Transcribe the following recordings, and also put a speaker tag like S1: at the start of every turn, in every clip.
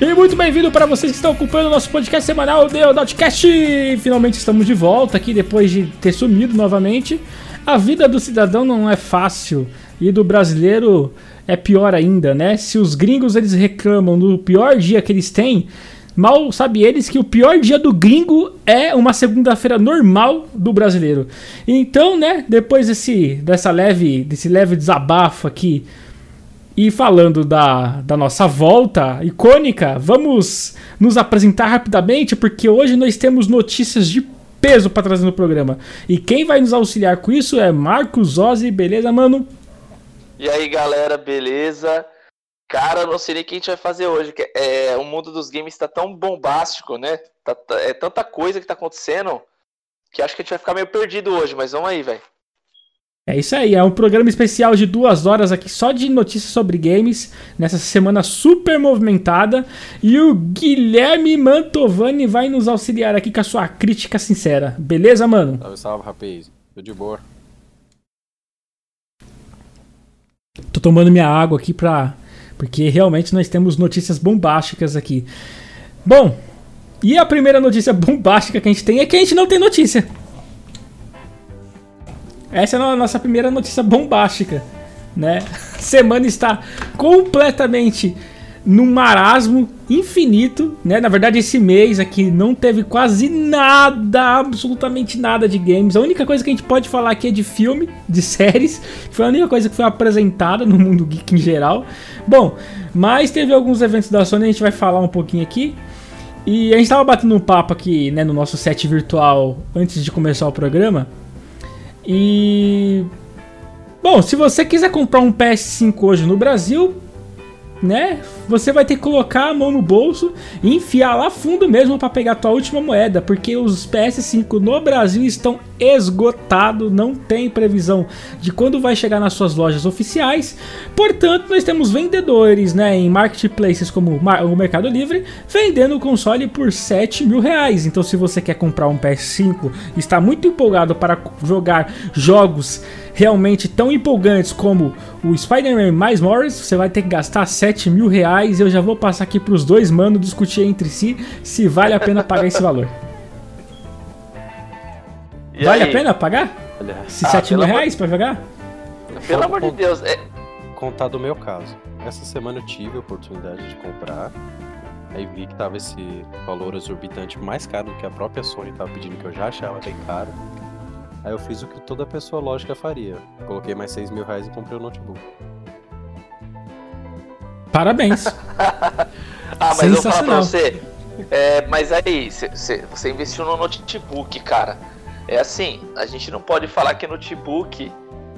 S1: E muito bem-vindo para vocês que estão ocupando o nosso podcast semanal, o Dotcast! Finalmente estamos de volta aqui depois de ter sumido novamente. A vida do cidadão não é fácil e do brasileiro é pior ainda, né? Se os gringos eles reclamam do pior dia que eles têm, mal sabe eles que o pior dia do gringo é uma segunda-feira normal do brasileiro. Então, né, depois desse dessa leve desse leve desabafo aqui e falando da, da nossa volta icônica, vamos nos apresentar rapidamente, porque hoje nós temos notícias de peso para trazer no programa. E quem vai nos auxiliar com isso é Marcos Ozzi, beleza, mano?
S2: E aí, galera, beleza? Cara, não sei nem o que a gente vai fazer hoje. É, o mundo dos games tá tão bombástico, né? Tá, tá, é tanta coisa que tá acontecendo que acho que a gente vai ficar meio perdido hoje, mas vamos aí, velho.
S1: É isso aí, é um programa especial de duas horas aqui só de notícias sobre games, nessa semana super movimentada. E o Guilherme Mantovani vai nos auxiliar aqui com a sua crítica sincera. Beleza, mano?
S3: Salve, salve, rapaz. Tô de boa.
S1: Tô tomando minha água aqui pra. Porque realmente nós temos notícias bombásticas aqui. Bom, e a primeira notícia bombástica que a gente tem é que a gente não tem notícia. Essa é a nossa primeira notícia bombástica, né? A semana está completamente num marasmo infinito, né? Na verdade, esse mês aqui não teve quase nada, absolutamente nada de games. A única coisa que a gente pode falar aqui é de filme, de séries. Foi a única coisa que foi apresentada no mundo geek em geral. Bom, mas teve alguns eventos da Sony, a gente vai falar um pouquinho aqui. E a gente estava batendo um papo aqui, né, no nosso set virtual antes de começar o programa. E. Bom, se você quiser comprar um PS5 hoje no Brasil, né? Você vai ter que colocar a mão no bolso e enfiar lá fundo mesmo para pegar a tua última moeda, porque os PS5 no Brasil estão esgotados, não tem previsão de quando vai chegar nas suas lojas oficiais. Portanto, nós temos vendedores, né, em marketplaces como o Mercado Livre, vendendo o console por 7 mil reais. Então, se você quer comprar um PS5, está muito empolgado para jogar jogos realmente tão empolgantes como o Spider-Man mais Morris, você vai ter que gastar 7 mil reais. Eu já vou passar aqui para os dois manos discutir entre si se vale a pena pagar esse valor. E vale aí? a pena pagar? Se ah, 7 mil reais para jogar?
S2: Pelo amor de Deus. É...
S3: Contar do meu caso. Essa semana eu tive a oportunidade de comprar. Aí vi que tava esse valor exorbitante mais caro do que a própria Sony tava pedindo, que eu já achava bem caro. Aí eu fiz o que toda pessoa lógica faria. Coloquei mais 6 mil reais e comprei o notebook.
S1: Parabéns.
S2: ah, mas eu vou falar pra você. É, mas aí, cê, cê, você investiu no notebook, cara. É assim, a gente não pode falar que notebook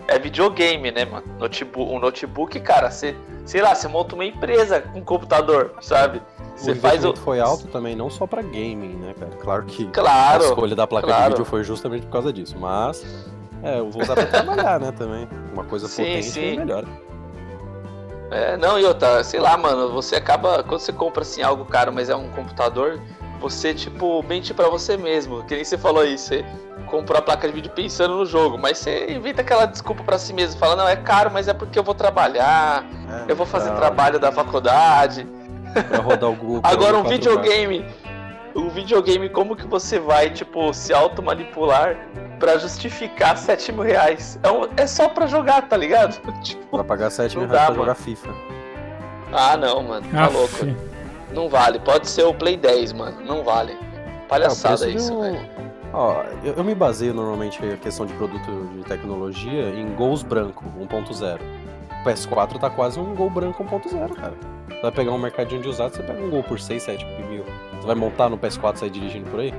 S2: é videogame, né, mano? Notebook, um notebook, cara, você, sei lá, você monta uma empresa com computador, sabe?
S3: Você faz o foi alto também, não só para gaming, né, cara? Claro que
S2: claro,
S3: a escolha da placa claro. de vídeo foi justamente por causa disso, mas é, eu vou usar para trabalhar, né, também. Uma coisa sim, potente sim. é melhor.
S2: É, não, outra, sei lá, mano, você acaba quando você compra assim algo caro, mas é um computador, você tipo mente para você mesmo, que nem você falou aí, você comprou a placa de vídeo pensando no jogo, mas você evita aquela desculpa para si mesmo, fala, não, é caro, mas é porque eu vou trabalhar, é, eu vou fazer não. trabalho da faculdade.
S3: Pra rodar o Google.
S2: Agora um videogame. Um videogame, como que você vai, tipo, se auto-manipular pra justificar 7 mil reais? É, um, é só pra jogar, tá ligado?
S3: tipo, pra pagar 7 mil reais pra jogar FIFA.
S2: Ah, não, mano. Tá louco. Não vale. Pode ser o Play 10, mano. Não vale. Palhaçada é, isso, velho.
S3: Ó, eu, eu, me baseio normalmente a questão de produto de tecnologia em gols branco 1.0. O PS4 tá quase um gol branco 1.0, cara. Você vai pegar um mercadinho de usado, você pega um gol por 6, 7 mil. Você vai montar no PS4 e sair dirigindo por aí?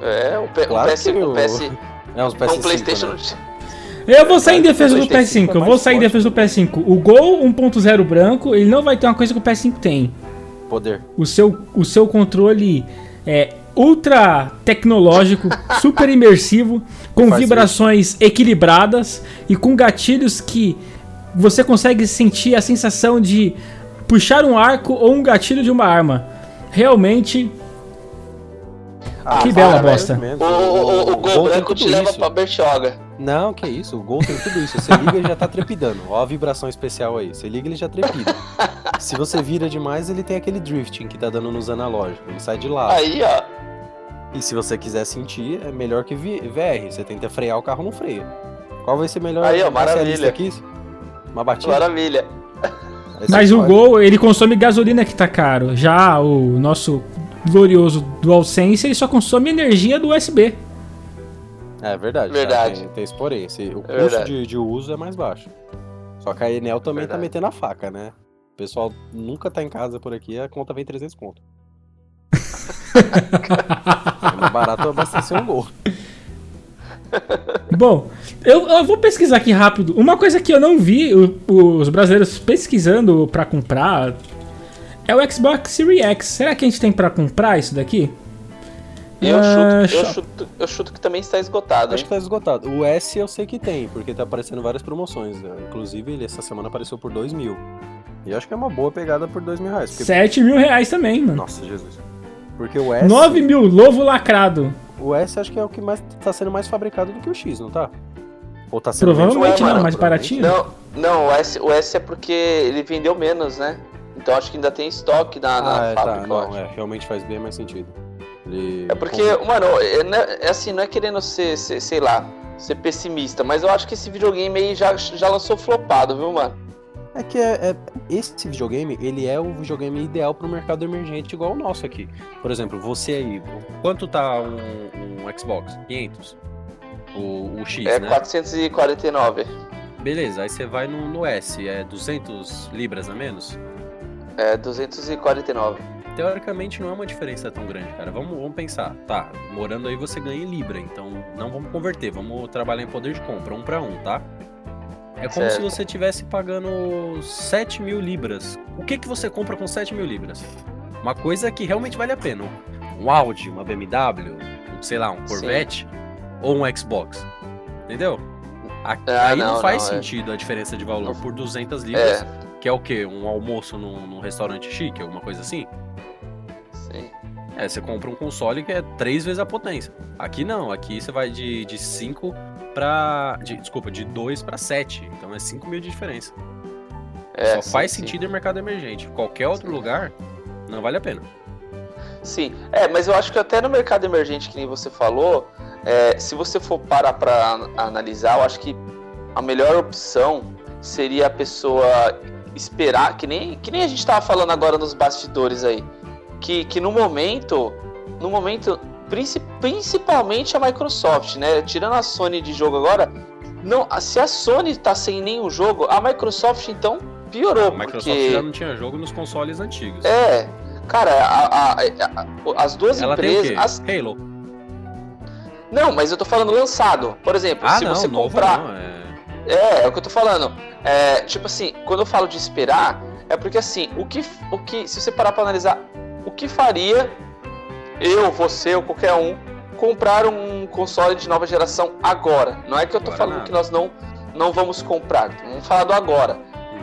S2: É, o, P claro o PS, o PS...
S3: É, os PS5,
S2: PlayStation
S3: né?
S1: Eu vou sair em defesa do PS5, eu vou sair em defesa do PS5. O Gol 1.0 branco, ele não vai ter uma coisa que o PS5 tem.
S3: Poder.
S1: O seu, o seu controle é ultra tecnológico, super imersivo, com vibrações isso. equilibradas e com gatilhos que você consegue sentir a sensação de puxar um arco ou um gatilho de uma arma. Realmente. Ah, que bela bosta.
S2: O, o, o, o gol branco te leva isso. pra Bertioga.
S3: Não, que isso, o Gol tem tudo isso. Você liga ele já tá trepidando. Ó a vibração especial aí. Você liga ele já trepida. Se você vira demais, ele tem aquele drifting que tá dando nos analógicos. Ele sai de lado.
S2: Aí, ó.
S3: E se você quiser sentir, é melhor que VR. Você tenta frear, o carro não freia. Qual vai ser melhor
S2: Aí, ó, maravilha.
S3: aqui? Uma batida?
S2: Maravilha.
S1: Mas o
S3: pode.
S1: Gol, ele consome gasolina que tá caro. Já o nosso glorioso DualSense, ele só consome energia do USB.
S3: É verdade. tá?
S2: Verdade.
S3: Tem, tem esse porém. Esse- o
S2: É
S3: custo
S2: verdade.
S3: de, de uso é mais baixo. Só que a Enel também tá
S2: Verdade.
S3: metendo a faca, né? O pessoal nunca tá em casa por aqui, a conta vem 300 conto. É mais barato abastecer um gol.
S1: Bom, eu, eu vou pesquisar aqui rápido. Uma coisa que eu não vi o- os brasileiros pesquisando pra comprar é o Xbox Series X. Será que a gente tem pra comprar isso daqui?
S2: Eu,
S1: Ah,
S2: chuto, eu, chuto, eu chuto que também está esgotado,
S3: Acho
S2: hein?
S3: que tá esgotado. O S eu sei que tem, porque tá aparecendo várias promoções. né? Inclusive, ele essa semana apareceu por 2 mil. E eu acho que é uma boa pegada por 2 mil reais. Porque...
S1: 7 mil reais também, mano.
S3: Nossa, Jesus. Porque o S.
S1: 9 mil, lobo lacrado.
S3: O S acho que é o que mais tá sendo mais fabricado do que o X, não tá? Ou tá sendo
S1: Provavelmente não,
S2: mano,
S1: mais baratinho.
S2: Não, não o, S, o S é porque ele vendeu menos, né? Então acho que ainda tem estoque na, na
S3: Ah, é, tá.
S2: fábrica, eu
S3: Não, é, realmente faz bem mais sentido. Ele...
S2: É porque, mano, é, não é- é assim, não é querendo ser, ser, sei lá, ser pessimista, mas eu acho que esse videogame aí já, já lançou flopado, viu, mano?
S3: É que é, é- esse videogame, ele é o videogame ideal pro mercado emergente igual o nosso aqui. Por exemplo, você aí, quanto tá um, um Xbox? 500? O, o X,
S2: É
S3: né?
S2: 449.
S3: Beleza, aí você vai no, no S, é 200 libras a menos?
S2: É 249.
S3: Teoricamente não é uma diferença tão grande, cara. Vamos, vamos pensar. Tá, morando aí você ganha em Libra, então não vamos converter, vamos trabalhar em poder de compra, um para um, tá? É como se
S2: Certo.
S3: você estivesse pagando 7 mil libras. O que, que você compra com 7 mil libras? Uma coisa que realmente vale a pena. Um Audi, uma BMW, um, sei lá, um
S2: Sim.
S3: Corvette ou um Xbox. Entendeu? A-
S2: Ah,
S3: aí não,
S2: não,
S3: faz
S2: não, é.
S3: sentido a diferença de valor por 200 libras,
S2: É,
S3: que é o quê? Um almoço num, num restaurante chique, alguma coisa assim?
S2: Sim.
S3: É, você compra um console que é três vezes a potência. Aqui não, aqui você vai de 5 pra. de- desculpa, de 2 pra 7. Então é 5 mil de diferença.
S2: É,
S3: Só
S2: sim,
S3: faz
S2: sim.
S3: sentido em mercado emergente. Qualquer outro lugar, não vale a pena.
S2: Sim, é, mas eu acho que até no mercado emergente, que nem você falou, é, se você for parar pra an- analisar, eu acho que a melhor opção seria a pessoa esperar, que nem, que nem a gente tava falando agora nos bastidores aí, que, que no momento, no momento, princi- principalmente a Microsoft, né, tirando a Sony de jogo agora, não, se a Sony tá sem nenhum jogo, a Microsoft então piorou,
S3: A Microsoft
S2: porque...
S3: já não tinha jogo nos consoles antigos.
S2: É, cara, a- a- a- as duas
S3: Ela tem
S2: empresas.
S3: quê?
S2: as-
S3: Halo.
S2: Não, mas eu tô falando lançado. Por exemplo,
S3: Ah,
S2: se
S3: não,
S2: você comprar.
S3: não. É...
S2: É, é o que eu tô falando. É, tipo assim, quando eu falo de esperar, é porque assim, o que, o que. Se você parar pra analisar, o que faria eu, você ou qualquer um comprar um console de nova geração agora? Não é que eu tô
S3: Agora
S2: falando
S3: nada.
S2: que nós não, não vamos comprar. Vamos falar do agora.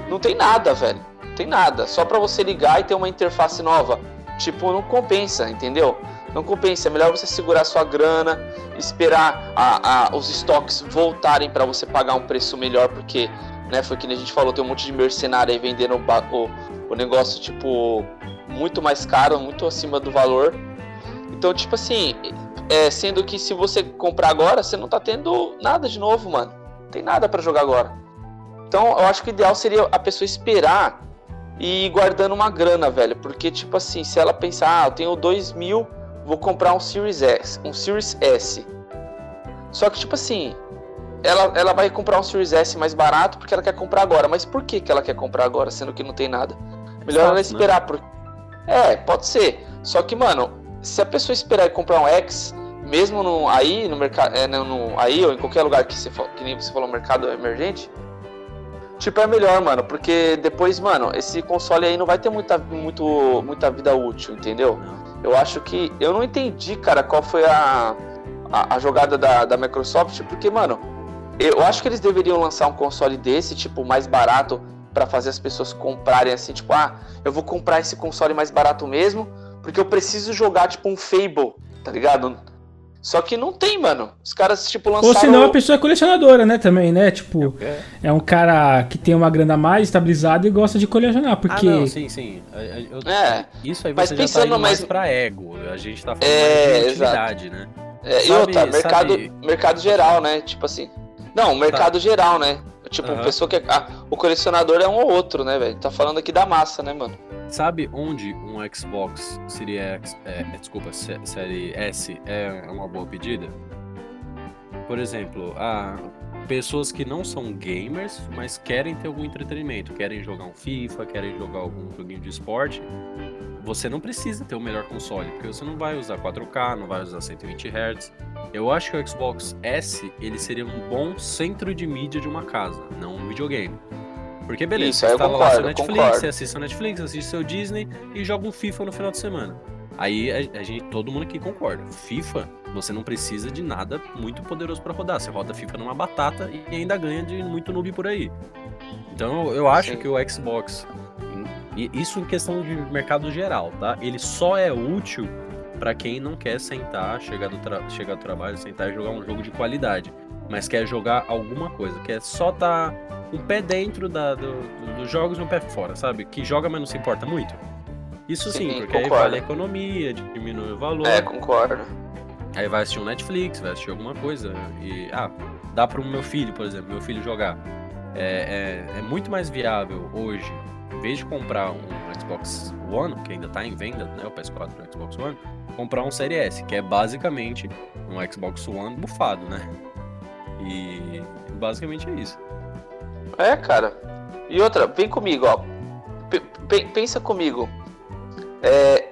S2: Não tem nada, velho. Não tem nada. Só pra você ligar e ter uma interface nova. Tipo, não compensa, entendeu? Não compensa. É melhor você segurar sua grana, esperar a- a- os estoques voltarem pra você pagar um preço melhor, porque, né, foi que a gente falou, tem um monte de mercenário aí vendendo o, o, o negócio, tipo, muito mais caro, muito acima do valor. Então, tipo assim, é, sendo que se você comprar agora, você não tá tendo nada de novo, mano. Não tem nada pra jogar agora. Então, eu acho que o ideal seria a pessoa esperar e ir guardando uma grana, velho. Porque, tipo assim, se ela pensar, ah, eu tenho 2 mil, vou comprar um Series S, um Series S. Só que, tipo assim, ela, ela vai comprar um Series S mais barato porque ela quer comprar agora. Mas por que, que ela quer comprar agora, sendo que não tem nada? Melhor ela
S3: Status, né?
S2: esperar. É, pode ser. Só que, mano, se a pessoa esperar e comprar um X, mesmo no, aí no mercado, é, no, aí ou em qualquer lugar que, você, que nem você falou, mercado emergente, tipo, é melhor, mano, porque depois, mano, esse console aí não vai ter muita, muito, muita vida útil, entendeu? Eu acho que. Eu não entendi, cara, qual foi a, a, a jogada da, da Microsoft, porque, mano, eu acho que eles deveriam lançar um console desse, tipo, mais barato, pra fazer as pessoas comprarem assim, tipo, ah, eu vou comprar esse console mais barato mesmo, porque eu preciso jogar, tipo, um Fable, tá ligado? Só que não tem, mano. Os caras, tipo, lançaram...
S1: Ou senão a pessoa é colecionadora, né, também, né? Tipo, é um cara que tem uma grana mais estabilizada e gosta de colecionar, porque... Ah, não,
S3: sim, sim. Eu,
S2: é,
S3: isso aí você já tá indo mais pra ego. A gente tá falando
S2: é,
S3: mais de utilidade, exato. né?
S2: É, sabe, e outra, mercado, sabe... mercado geral, né? Tipo assim... Não, mercado tá. geral, né? Tipo, uhum. pessoa que. É, ah, o colecionador é um ou outro, né, velho? Tá falando aqui da massa, né, mano?
S3: Sabe onde um Xbox Series X, é, desculpa, série S é uma boa pedida? Por exemplo, ah, pessoas que não são gamers, mas querem ter algum entretenimento, querem jogar um FIFA, querem jogar algum joguinho de esporte, você não precisa ter o melhor console, porque você não vai usar 4K, não vai usar 120 Hz. Eu acho que o Xbox S ele seria um bom centro de mídia de uma casa, não um videogame. Porque beleza,
S2: Isso, você
S3: instala
S2: lá
S3: seu Netflix,
S2: concordo.
S3: você assiste seu Netflix, assiste seu Disney e joga um FIFA no final de semana. Aí a, a gente, todo mundo aqui concorda. FIFA, você não precisa de nada muito poderoso para rodar. Você roda FIFA numa batata e ainda ganha de muito noob por aí. Então eu acho Sim. que o Xbox e isso em questão de mercado geral, tá? Ele só é útil para quem não quer sentar, chegar do, chegar do trabalho, sentar e jogar um jogo de qualidade, mas quer jogar alguma coisa, quer só tá um pé dentro da, do, do, dos jogos e um pé fora, sabe? Que joga, mas não se importa muito. Isso sim, sim porque concordo. aí vale a economia, diminui o valor.
S2: É, concordo.
S3: Aí vai assistir um Netflix, vai assistir alguma coisa. E, ah, dá para o meu filho, por exemplo, meu filho jogar. É, é, é muito mais viável hoje em vez de comprar um Xbox One, que ainda está em venda, né, o PS4 e o Xbox One, comprar um Series S, que é basicamente um Xbox One bufado, né? E basicamente é isso.
S2: É, cara. E outra, vem comigo, ó. P pensa comigo. É,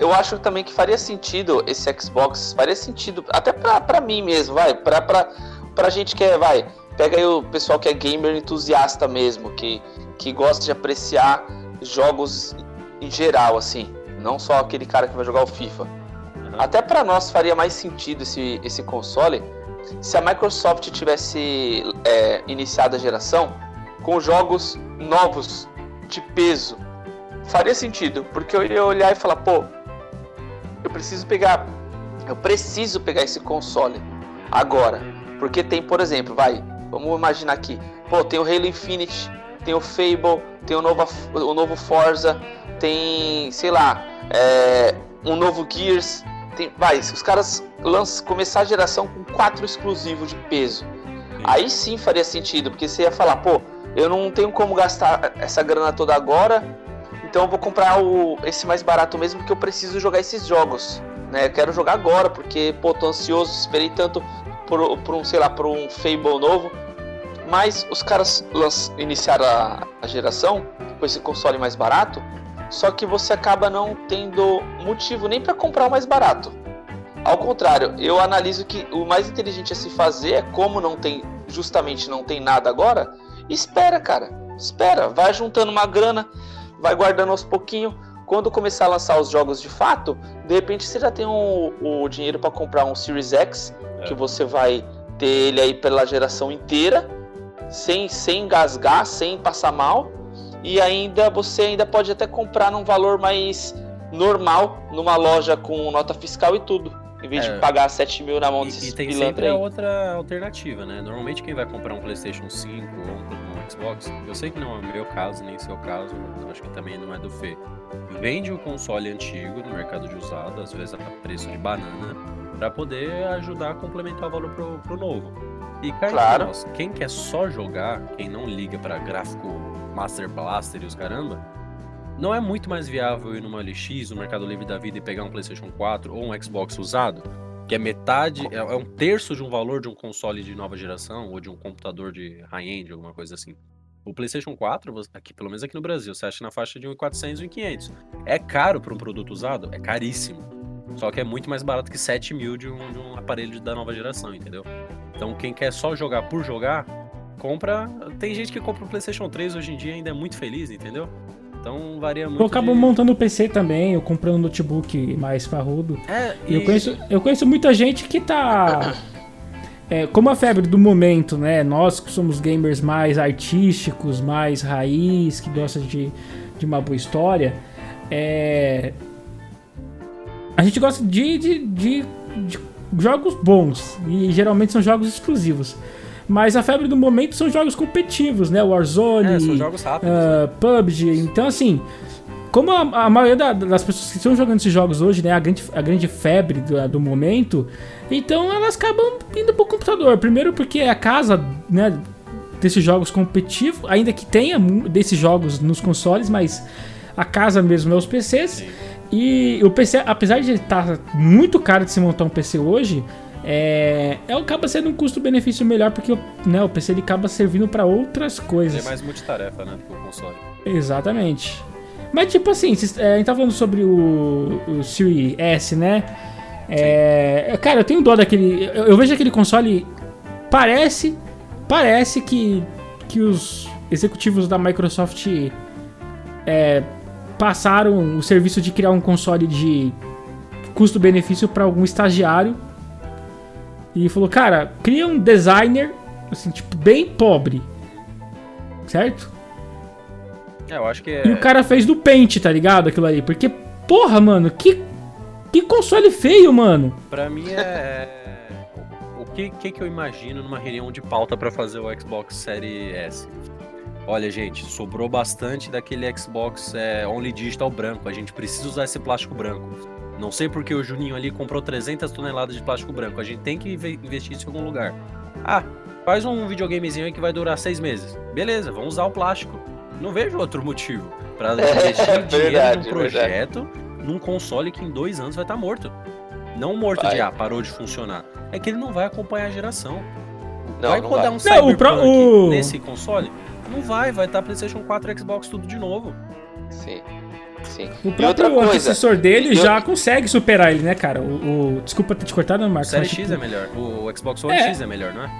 S2: eu acho também que faria sentido esse Xbox, faria sentido até pra, mim mesmo, vai, pra, pra, pra gente que é, vai, pega aí o pessoal que é gamer entusiasta mesmo, que que gosta de apreciar jogos em geral, assim, não só aquele cara que vai jogar o FIFA. Uhum. Até para nós faria mais sentido esse, esse console se a Microsoft tivesse é, iniciado a geração com jogos novos de peso. Faria sentido, porque eu ia olhar e falar, pô, eu preciso pegar, eu preciso pegar esse console agora, porque tem, por exemplo, vai, vamos imaginar aqui, pô, tem o Halo Infinite tem o Fable, tem o novo, o novo Forza, tem, sei lá, é, um novo Gears. Tem, vai, os caras lançam, começar a geração com quatro exclusivos de peso. Sim. Aí sim faria sentido, porque você ia falar, pô, eu não tenho como gastar essa grana toda agora, então eu vou comprar o, esse mais barato mesmo, porque eu preciso jogar esses jogos. Né? Eu quero jogar agora, porque, pô, tô ansioso, esperei tanto por, por um, sei lá, por um Fable novo. Mas os caras iniciaram a, a geração com esse console mais barato, só que você acaba não tendo motivo nem para comprar o mais barato. Ao contrário, eu analiso que o mais inteligente a se fazer é como não tem, justamente não tem nada agora, espera, cara. Espera, vai juntando uma grana, vai guardando aos pouquinho. Quando começar a lançar os jogos de fato, de repente você já tem o, o dinheiro para comprar um Series X, é. que você vai ter ele aí pela geração inteira sem, sem engasgar, sem passar mal. E ainda você ainda pode até comprar num valor mais normal, numa loja com nota fiscal e tudo. Em vez é, de pagar 7 mil na mão desses
S3: E tem sempre a outra alternativa, né? Normalmente quem vai comprar um Playstation 5 ou um, Xbox, eu sei que não é o meu caso, nem seu caso, acho que também não é do Fê. Vende o console antigo no mercado de usado, às vezes a preço de banana, para poder ajudar a complementar o valor pro, pro novo. E cara, claro. nós, quem quer só jogar, quem não liga para gráfico Master Blaster e os caramba, não é muito mais viável ir numa LX, no Mercado Livre da vida e pegar um PlayStation 4 ou um Xbox usado, que é metade, é, é um terço de um valor de um console de nova geração ou de um computador de high-end, alguma coisa assim. O PlayStation 4, aqui, pelo menos aqui no Brasil, você acha na faixa de 1.400 e 1.500. É caro para um produto usado? É caríssimo. Só que é muito mais barato que 7 mil de um, de um aparelho da nova geração, entendeu? Então quem quer só jogar por jogar, compra. Tem gente que compra o PlayStation 3 hoje em dia e ainda é muito feliz, entendeu? Então varia muito.
S1: Eu acabo de... montando o PC também, eu comprando um notebook mais parrudo. É, e... eu, conheço, eu conheço muita gente que tá. É, como a febre do momento, né? Nós que somos gamers mais artísticos, mais raiz, que gostam de, de uma boa história, é, a gente gosta de, de, de, de jogos bons e geralmente são jogos exclusivos. Mas a febre do momento são jogos competitivos, né? Warzone,
S3: É, são jogos rápidos.
S1: ah, PUBG. Então, assim, como a, a maioria da- das pessoas que estão jogando esses jogos hoje, né? A grande, a grande febre do, do momento, então elas acabam indo pro computador. Primeiro porque é a casa, né? Desses jogos competitivos, ainda que tenha desses jogos nos consoles, mas a casa mesmo é os PCs. E o PC, apesar de estar muito caro de se montar um PC hoje, é, é acaba sendo um custo-benefício melhor porque né, o PC ele acaba servindo para outras
S3: Ele
S1: coisas.
S3: é mais multitarefa, né, que o console.
S1: Exatamente. Mas tipo assim, é, a gente tá falando sobre o, o Series S, né? É, cara, eu tenho dó daquele. Eu, eu vejo aquele console. Parece. Parece que. Que os executivos da Microsoft. é, passaram o serviço de criar um console de custo-benefício para algum estagiário. E falou, cara, cria um designer, assim, tipo, bem pobre. Certo?
S3: É, eu acho que é.
S1: E o cara fez do Paint, tá ligado? Aquilo ali. Porque, porra, mano, que. Que console feio, mano.
S3: Pra mim é. O que, que que eu imagino numa reunião de pauta pra fazer o Xbox Series S? Olha, gente, sobrou bastante daquele Xbox é, Only Digital branco. A gente precisa usar esse plástico branco. Não sei porque o Juninho ali comprou 300 toneladas de plástico branco. A gente tem que inve- investir isso em algum lugar. Ah, faz um videogamezinho aí que vai durar seis meses. Beleza, vamos usar o plástico. Não vejo outro motivo pra investir dinheiro
S2: verdade,
S3: num projeto, num console que em dois anos vai estar morto. Não morto
S2: Vai.
S3: de, ah, parou de funcionar. É que ele não vai acompanhar a geração.
S2: Não,
S3: vai
S2: não
S3: rodar
S2: vai.
S3: um
S1: Não, o
S3: Cyberpunk
S1: pro- o-
S3: nesse console? Não vai, vai estar PlayStation 4 Xbox tudo de novo.
S2: Sim. Sim.
S1: O
S2: E outra
S1: próprio
S2: coisa.
S1: antecessor dele
S2: e
S1: já consegue superar ele, né, cara? O, o- desculpa ter te cortado,
S3: O
S1: Marcos.
S3: Série
S1: mas,
S3: X
S1: tipo,
S3: é melhor. O Xbox One
S1: É.
S3: X é melhor, não é?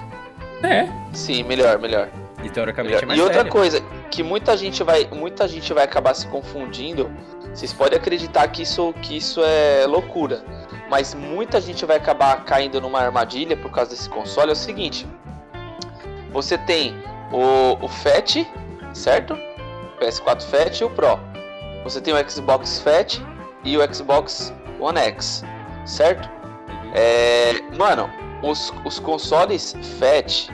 S1: É.
S2: Sim, melhor, melhor.
S3: E teoricamente
S2: melhor.
S3: é mais
S2: E outra
S3: velho.
S2: coisa, que muita gente vai, muita gente vai acabar se confundindo. Vocês podem acreditar que isso, que isso é loucura, mas muita gente vai acabar caindo numa armadilha por causa desse console. É o seguinte: você tem o, o Fat, certo? PS4 Fat e o Pro. Você tem o Xbox Fat e o Xbox One X, certo? É, mano, os, os consoles Fat,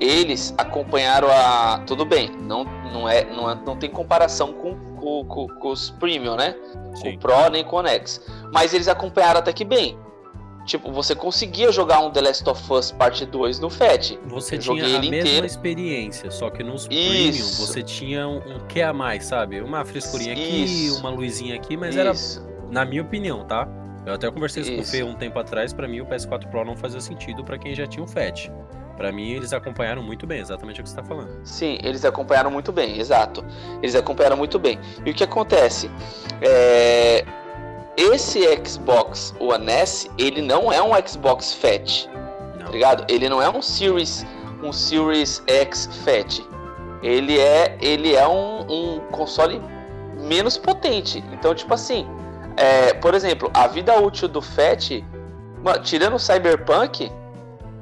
S2: eles acompanharam a. Tudo bem, não, não, é, não, é- não tem comparação com, com, com- com os Premium, né? Com
S3: Sim.
S2: o Pro nem com o X. Mas eles acompanharam até que bem. Tipo, você conseguia jogar um The Last of Us Parte 2 no Fat.
S3: Você
S2: Eu
S3: tinha a mesma
S2: inteiro.
S3: experiência, só que nos Premium
S2: Isso.
S3: você tinha um, um que a mais, sabe? Uma frescurinha aqui,
S2: Isso.
S3: uma luzinha aqui, mas era,
S2: Isso.
S3: na minha opinião, tá? Eu até conversei com o. Fê um tempo atrás, pra mim o PS4 Pro não fazia sentido pra quem já tinha o Fat. Pra mim eles acompanharam muito bem, exatamente o que você tá falando.
S2: Sim, eles acompanharam muito bem, exato. Eles acompanharam muito bem. E o que acontece? É, Esse Xbox One S, ele não é um Xbox Fat,
S3: Não.
S2: tá ligado? Ele não é um Series, um Series X Fat. Ele é, ele é um, um console menos potente. Então, tipo assim, é, por exemplo, a vida útil do Fat, mano, tirando o Cyberpunk,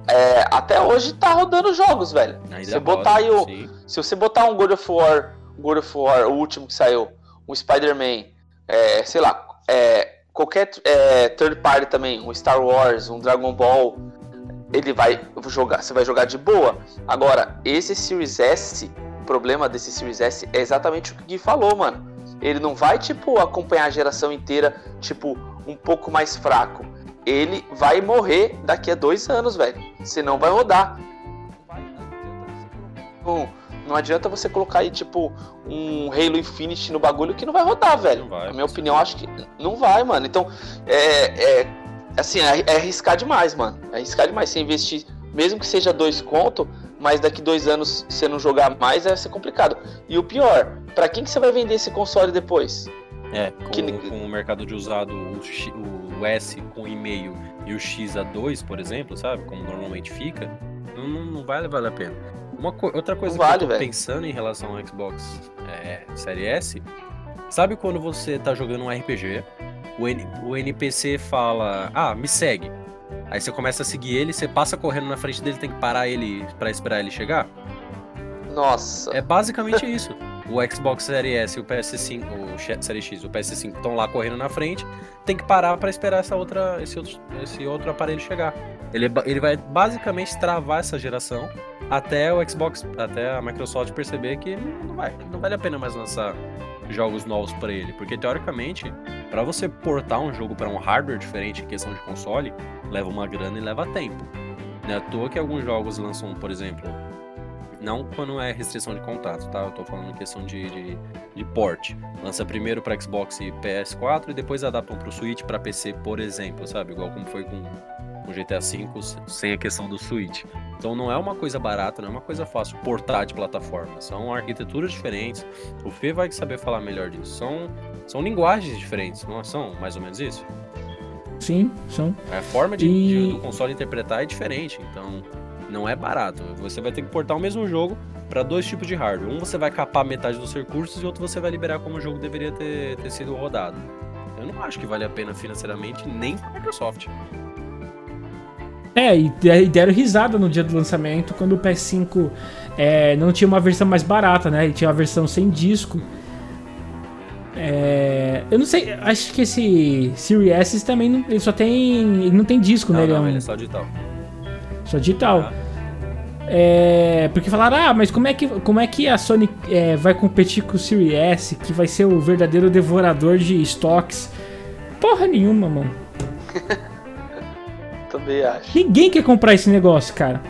S2: é, até hoje tá rodando jogos, velho.
S3: Ainda
S2: Você botar aí o, se você botar um God of War, God of War, o último que saiu, um Spider-Man, é, sei lá, é, qualquer é, third party também, um Star Wars, um Dragon Ball, ele vai jogar, você vai jogar de boa. Agora, esse Series S, o problema desse Series S é exatamente o que o Gui falou, mano. Ele não vai, tipo, acompanhar a geração inteira, tipo, um pouco mais fraco. Ele vai morrer daqui a dois anos, velho. Senão vai rodar. Não, não adianta você colocar aí, tipo, um Halo Infinite no bagulho que não vai rodar, velho.
S3: Não vai,
S2: Na minha opinião, acho que não vai, mano. Então, é, é assim, é, é arriscar demais, mano. É arriscar demais. Você investir, mesmo que seja dois conto, mas daqui dois anos você não jogar mais, vai ser complicado. E o pior, pra quem que você vai vender esse console depois?
S3: É, com,
S2: Que-
S3: com o mercado de usado, o, X- o S com e-mail e o X a 2, por exemplo, sabe? Como normalmente fica, não, não, não vai valer a pena. Uma co- outra coisa
S2: Não
S3: que
S2: vale,
S3: eu tô
S2: velho.
S3: pensando em relação ao Xbox é, Série S, sabe quando você tá jogando um RPG, o, N- o NPC fala, ah, me segue. Aí você começa a seguir ele, você passa correndo na frente dele, tem que parar ele pra esperar ele chegar?
S2: Nossa.
S3: É basicamente isso. o Xbox Series S e o PS5, o Series X, o PS5 estão lá correndo na frente, tem que parar para esperar essa outra, esse, outro, esse outro aparelho chegar. Ele, ele vai basicamente travar essa geração até o Xbox, até a Microsoft perceber que não vai, não vale a pena mais lançar jogos novos para ele, porque teoricamente, para você portar um jogo para um hardware diferente em questão de console, leva uma grana e leva tempo. Não é à toa que alguns jogos lançam, por exemplo, não quando é restrição de contrato, tá? Eu tô falando em questão de, de, de port. Lança primeiro para Xbox e PS4 e depois adaptam para o Switch para PC, por exemplo, sabe? Igual como foi com o GTA V sem a questão do Switch. Então não é uma coisa barata, não é uma coisa fácil portar de plataforma. São arquiteturas diferentes. O Fê vai saber falar melhor disso. São, são linguagens diferentes, não são mais ou menos isso?
S1: Sim, são.
S3: A forma de, e... de do console interpretar é diferente, então não é barato. Você vai ter que portar o mesmo jogo para dois tipos de hardware. Um você vai capar metade dos recursos e outro você vai liberar como o jogo deveria ter, ter sido rodado. Eu não acho que vale a pena financeiramente nem para a Microsoft.
S1: É, e deram risada no dia do lançamento quando o PS5 é, não tinha uma versão mais barata, né? Ele tinha uma versão sem disco. É, eu não sei, acho que esse Series S também não, ele só tem. Ele não tem disco,
S3: não,
S1: né?
S3: Não, ele é, um, ele é só digital.
S1: Só digital. Ah. É, porque falaram, ah, mas como é que, como é que a Sony é, vai competir com o Series S, que vai ser o verdadeiro devorador de estoques? Porra nenhuma, mano.
S2: Também acho.
S1: Ninguém quer comprar esse negócio, cara.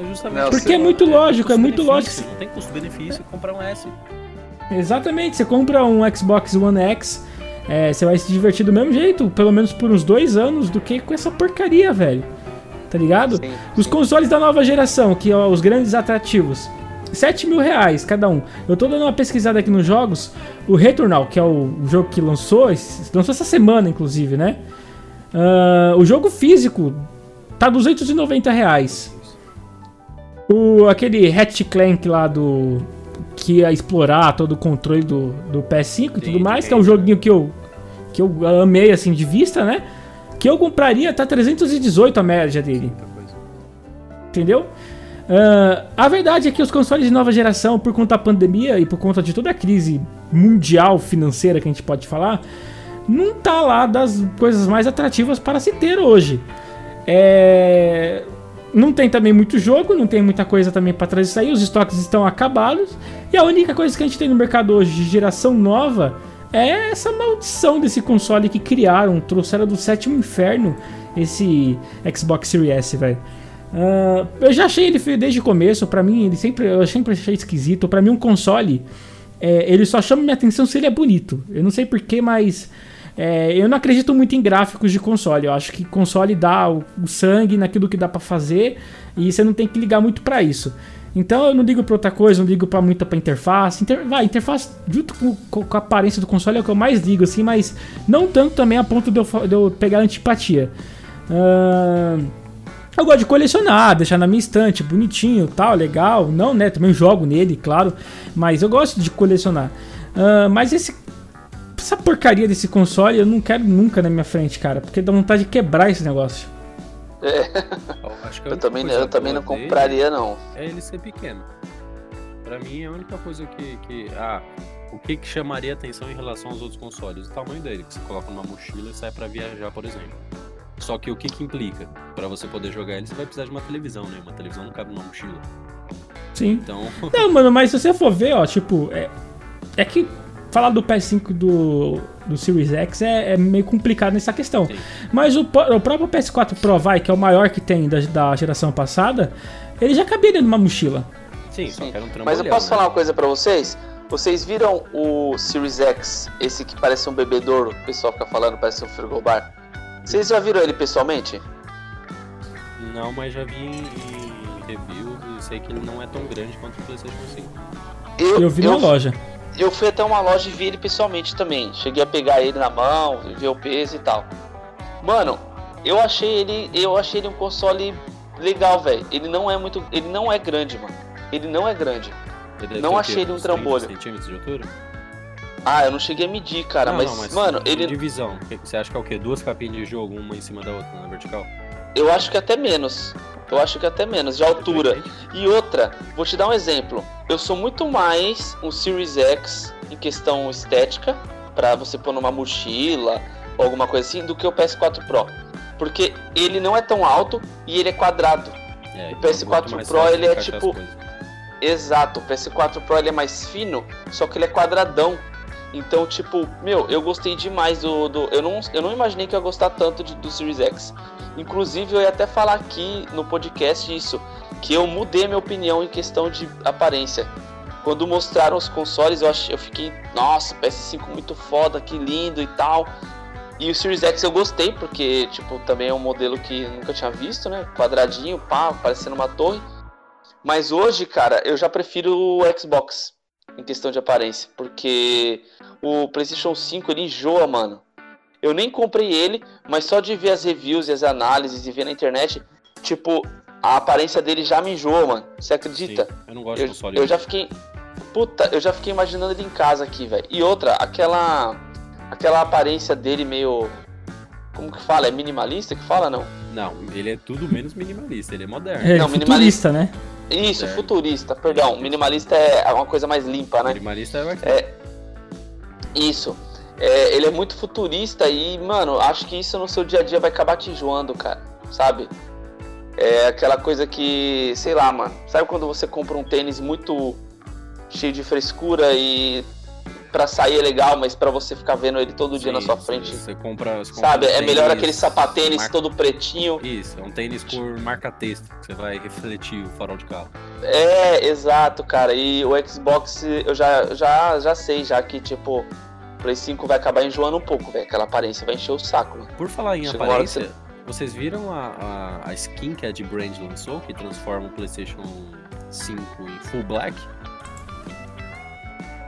S1: É justamente porque é muito lógico, é muito lógico.
S3: Não tem custo-benefício comprar um S.
S1: Exatamente, você compra um Xbox One X, é, você vai se divertir do mesmo jeito, pelo menos por uns dois anos, do que com essa porcaria, velho. Tá ligado? Sim, os sim. consoles da nova geração, que são os grandes atrativos. 7 mil reais cada um. Eu tô dando uma pesquisada aqui nos jogos. O Returnal, que é o jogo que lançou, lançou essa semana, inclusive, né? Uh, o jogo físico tá 290 reais. O, aquele Hatch Clank lá do. Que ia explorar todo o controle do, do PS5 e tudo mais, que é um joguinho que eu, que eu amei assim de vista, né? Que eu compraria, tá 318 a média dele. Entendeu? Uh, a verdade é que os consoles de nova geração, por conta da pandemia e por conta de toda a crise mundial financeira que a gente pode falar, não tá lá das coisas mais atrativas para se ter hoje. É... Não tem também muito jogo, não tem muita coisa também para disso aí, os estoques estão acabados. E a única coisa que a gente tem no mercado hoje de geração nova é essa maldição desse console que criaram, trouxeram do sétimo inferno esse Xbox Series S, velho. Uh, eu já achei ele feio desde o começo, para mim ele sempre, eu sempre achei esquisito. Para mim um console, é, ele só chama minha atenção se ele é bonito. Eu não sei porquê, mas é, eu não acredito muito em gráficos de console. Eu acho que console dá o, o sangue naquilo que dá para fazer e você não tem que ligar muito para isso. Então eu não ligo pra outra coisa, não ligo pra muito pra interface. Inter, vai, interface junto com, com, a aparência do console é o que eu mais ligo, assim, mas não tanto também a ponto de eu, de eu pegar antipatia. Uh, eu gosto de colecionar, deixar na minha estante, bonitinho, tal, legal. Não, né? Também jogo nele, claro. Mas eu gosto de colecionar. Uh, mas esse essa porcaria desse console eu não quero nunca na minha frente, cara, porque dá vontade de quebrar esse negócio.
S2: É. Eu, também, eu também não compraria, não.
S3: É ele ser pequeno. Pra mim, a única coisa que. que ah, o que, que chamaria atenção em relação aos outros consoles? O tamanho dele, que você coloca numa mochila e sai para viajar, por exemplo. Só que o que, que implica? para você poder jogar ele, você vai precisar de uma televisão, né? Uma televisão não cabe numa mochila.
S1: Sim. Então. Não, mano, mas se você for ver, ó, tipo, é, é que falar do PS5 do, do Series X é, é meio complicado nessa questão. Sim. Mas o, o, próprio PS4 Pro vai, que é o maior que tem da, da geração passada, ele já cabia dentro de uma mochila.
S2: Sim, Sim. Um Mas eu posso né? falar uma coisa para vocês? Vocês viram o Series X, esse que parece um bebedouro, o pessoal fica falando, parece um frigobar. Vocês já viram ele pessoalmente?
S3: Não, mas já vi em, review e sei que ele não é tão grande quanto o PlayStation 5.
S1: Eu, eu vi eu, na loja
S2: eu fui até uma loja e vi ele pessoalmente também. Cheguei a pegar ele na mão, ver o peso e tal. Mano, eu achei ele, eu achei ele um console legal, velho. Ele não é muito, ele não é grande, mano. Ele não é grande. não achei ele um trambolho. centímetros de altura? Ah, eu não cheguei a medir, cara, não, mas, não, mas, mano, ele
S3: divisão. Você acha que é o quê? Duas capinhas de jogo, uma em cima da outra na vertical?
S2: Eu acho que até menos. Eu acho que até menos, de altura. E outra, vou te dar um exemplo. Eu sou muito mais um Series X em questão estética, para você pôr numa mochila ou alguma coisa assim, do que o PS4 Pro. Porque ele não é tão alto e ele é quadrado.
S3: É,
S2: O PS4
S3: muito mais
S2: Pro, ele é tipo-. Exato, o PS4 Pro ele é mais fino, só que ele é quadradão. Então, tipo, meu, eu gostei demais do. do eu, não, eu não imaginei que eu ia gostar tanto de- do Series X. Inclusive, eu ia até falar aqui no podcast isso, que eu mudei minha opinião em questão de aparência. Quando mostraram os consoles, eu, ach, eu fiquei, nossa, PS5 muito foda, que lindo e tal. E o Series X eu gostei, porque, tipo, também é um modelo que nunca tinha visto, né? Quadradinho, pá, parecendo uma torre. Mas hoje, cara, eu já prefiro o Xbox em questão de aparência, porque o PlayStation 5 ele enjoa, mano. Eu nem comprei ele, mas só de ver as reviews e as análises e ver na internet, tipo, a aparência dele já me enjoa, mano. Você acredita?
S3: Sim, eu não gosto de
S2: Eu,
S3: console.
S2: eu já fiquei. Puta, eu já fiquei imaginando ele em casa aqui, velho. E outra, aquela. Aquela aparência dele meio. Como que fala? É minimalista que fala, não?
S3: Não, ele é tudo menos minimalista, ele é moderno.
S1: É,
S2: Não,
S1: futurista, né?
S2: Isso, futurista, perdão. Minimalista é uma coisa mais limpa, né?
S3: Minimalista é o.
S2: É, isso. É, ele é muito futurista e, mano, acho que isso no seu dia a dia vai acabar te enjoando, cara. Sabe? É aquela coisa que, sei lá, mano. Sabe quando você compra um tênis muito cheio de frescura e pra sair é legal, mas pra você ficar vendo ele todo dia na
S3: Sim,
S2: sua frente,
S3: Você compra. Você compra
S2: sabe?
S3: um
S2: É melhor
S3: tênis,
S2: aquele sapatênis
S3: marca-
S2: todo pretinho.
S3: Isso, é um tênis por marca-texto, que você vai refletir o farol de carro.
S2: É, exato, cara. E o Xbox, eu já, já, já sei, já que, tipo, Play 5 vai acabar enjoando um pouco, velho. Aquela aparência vai encher o saco.
S3: Por falar em aparência, vocês viram a, a, a skin que a de Brand lançou, que transforma o PlayStation 5 em full black?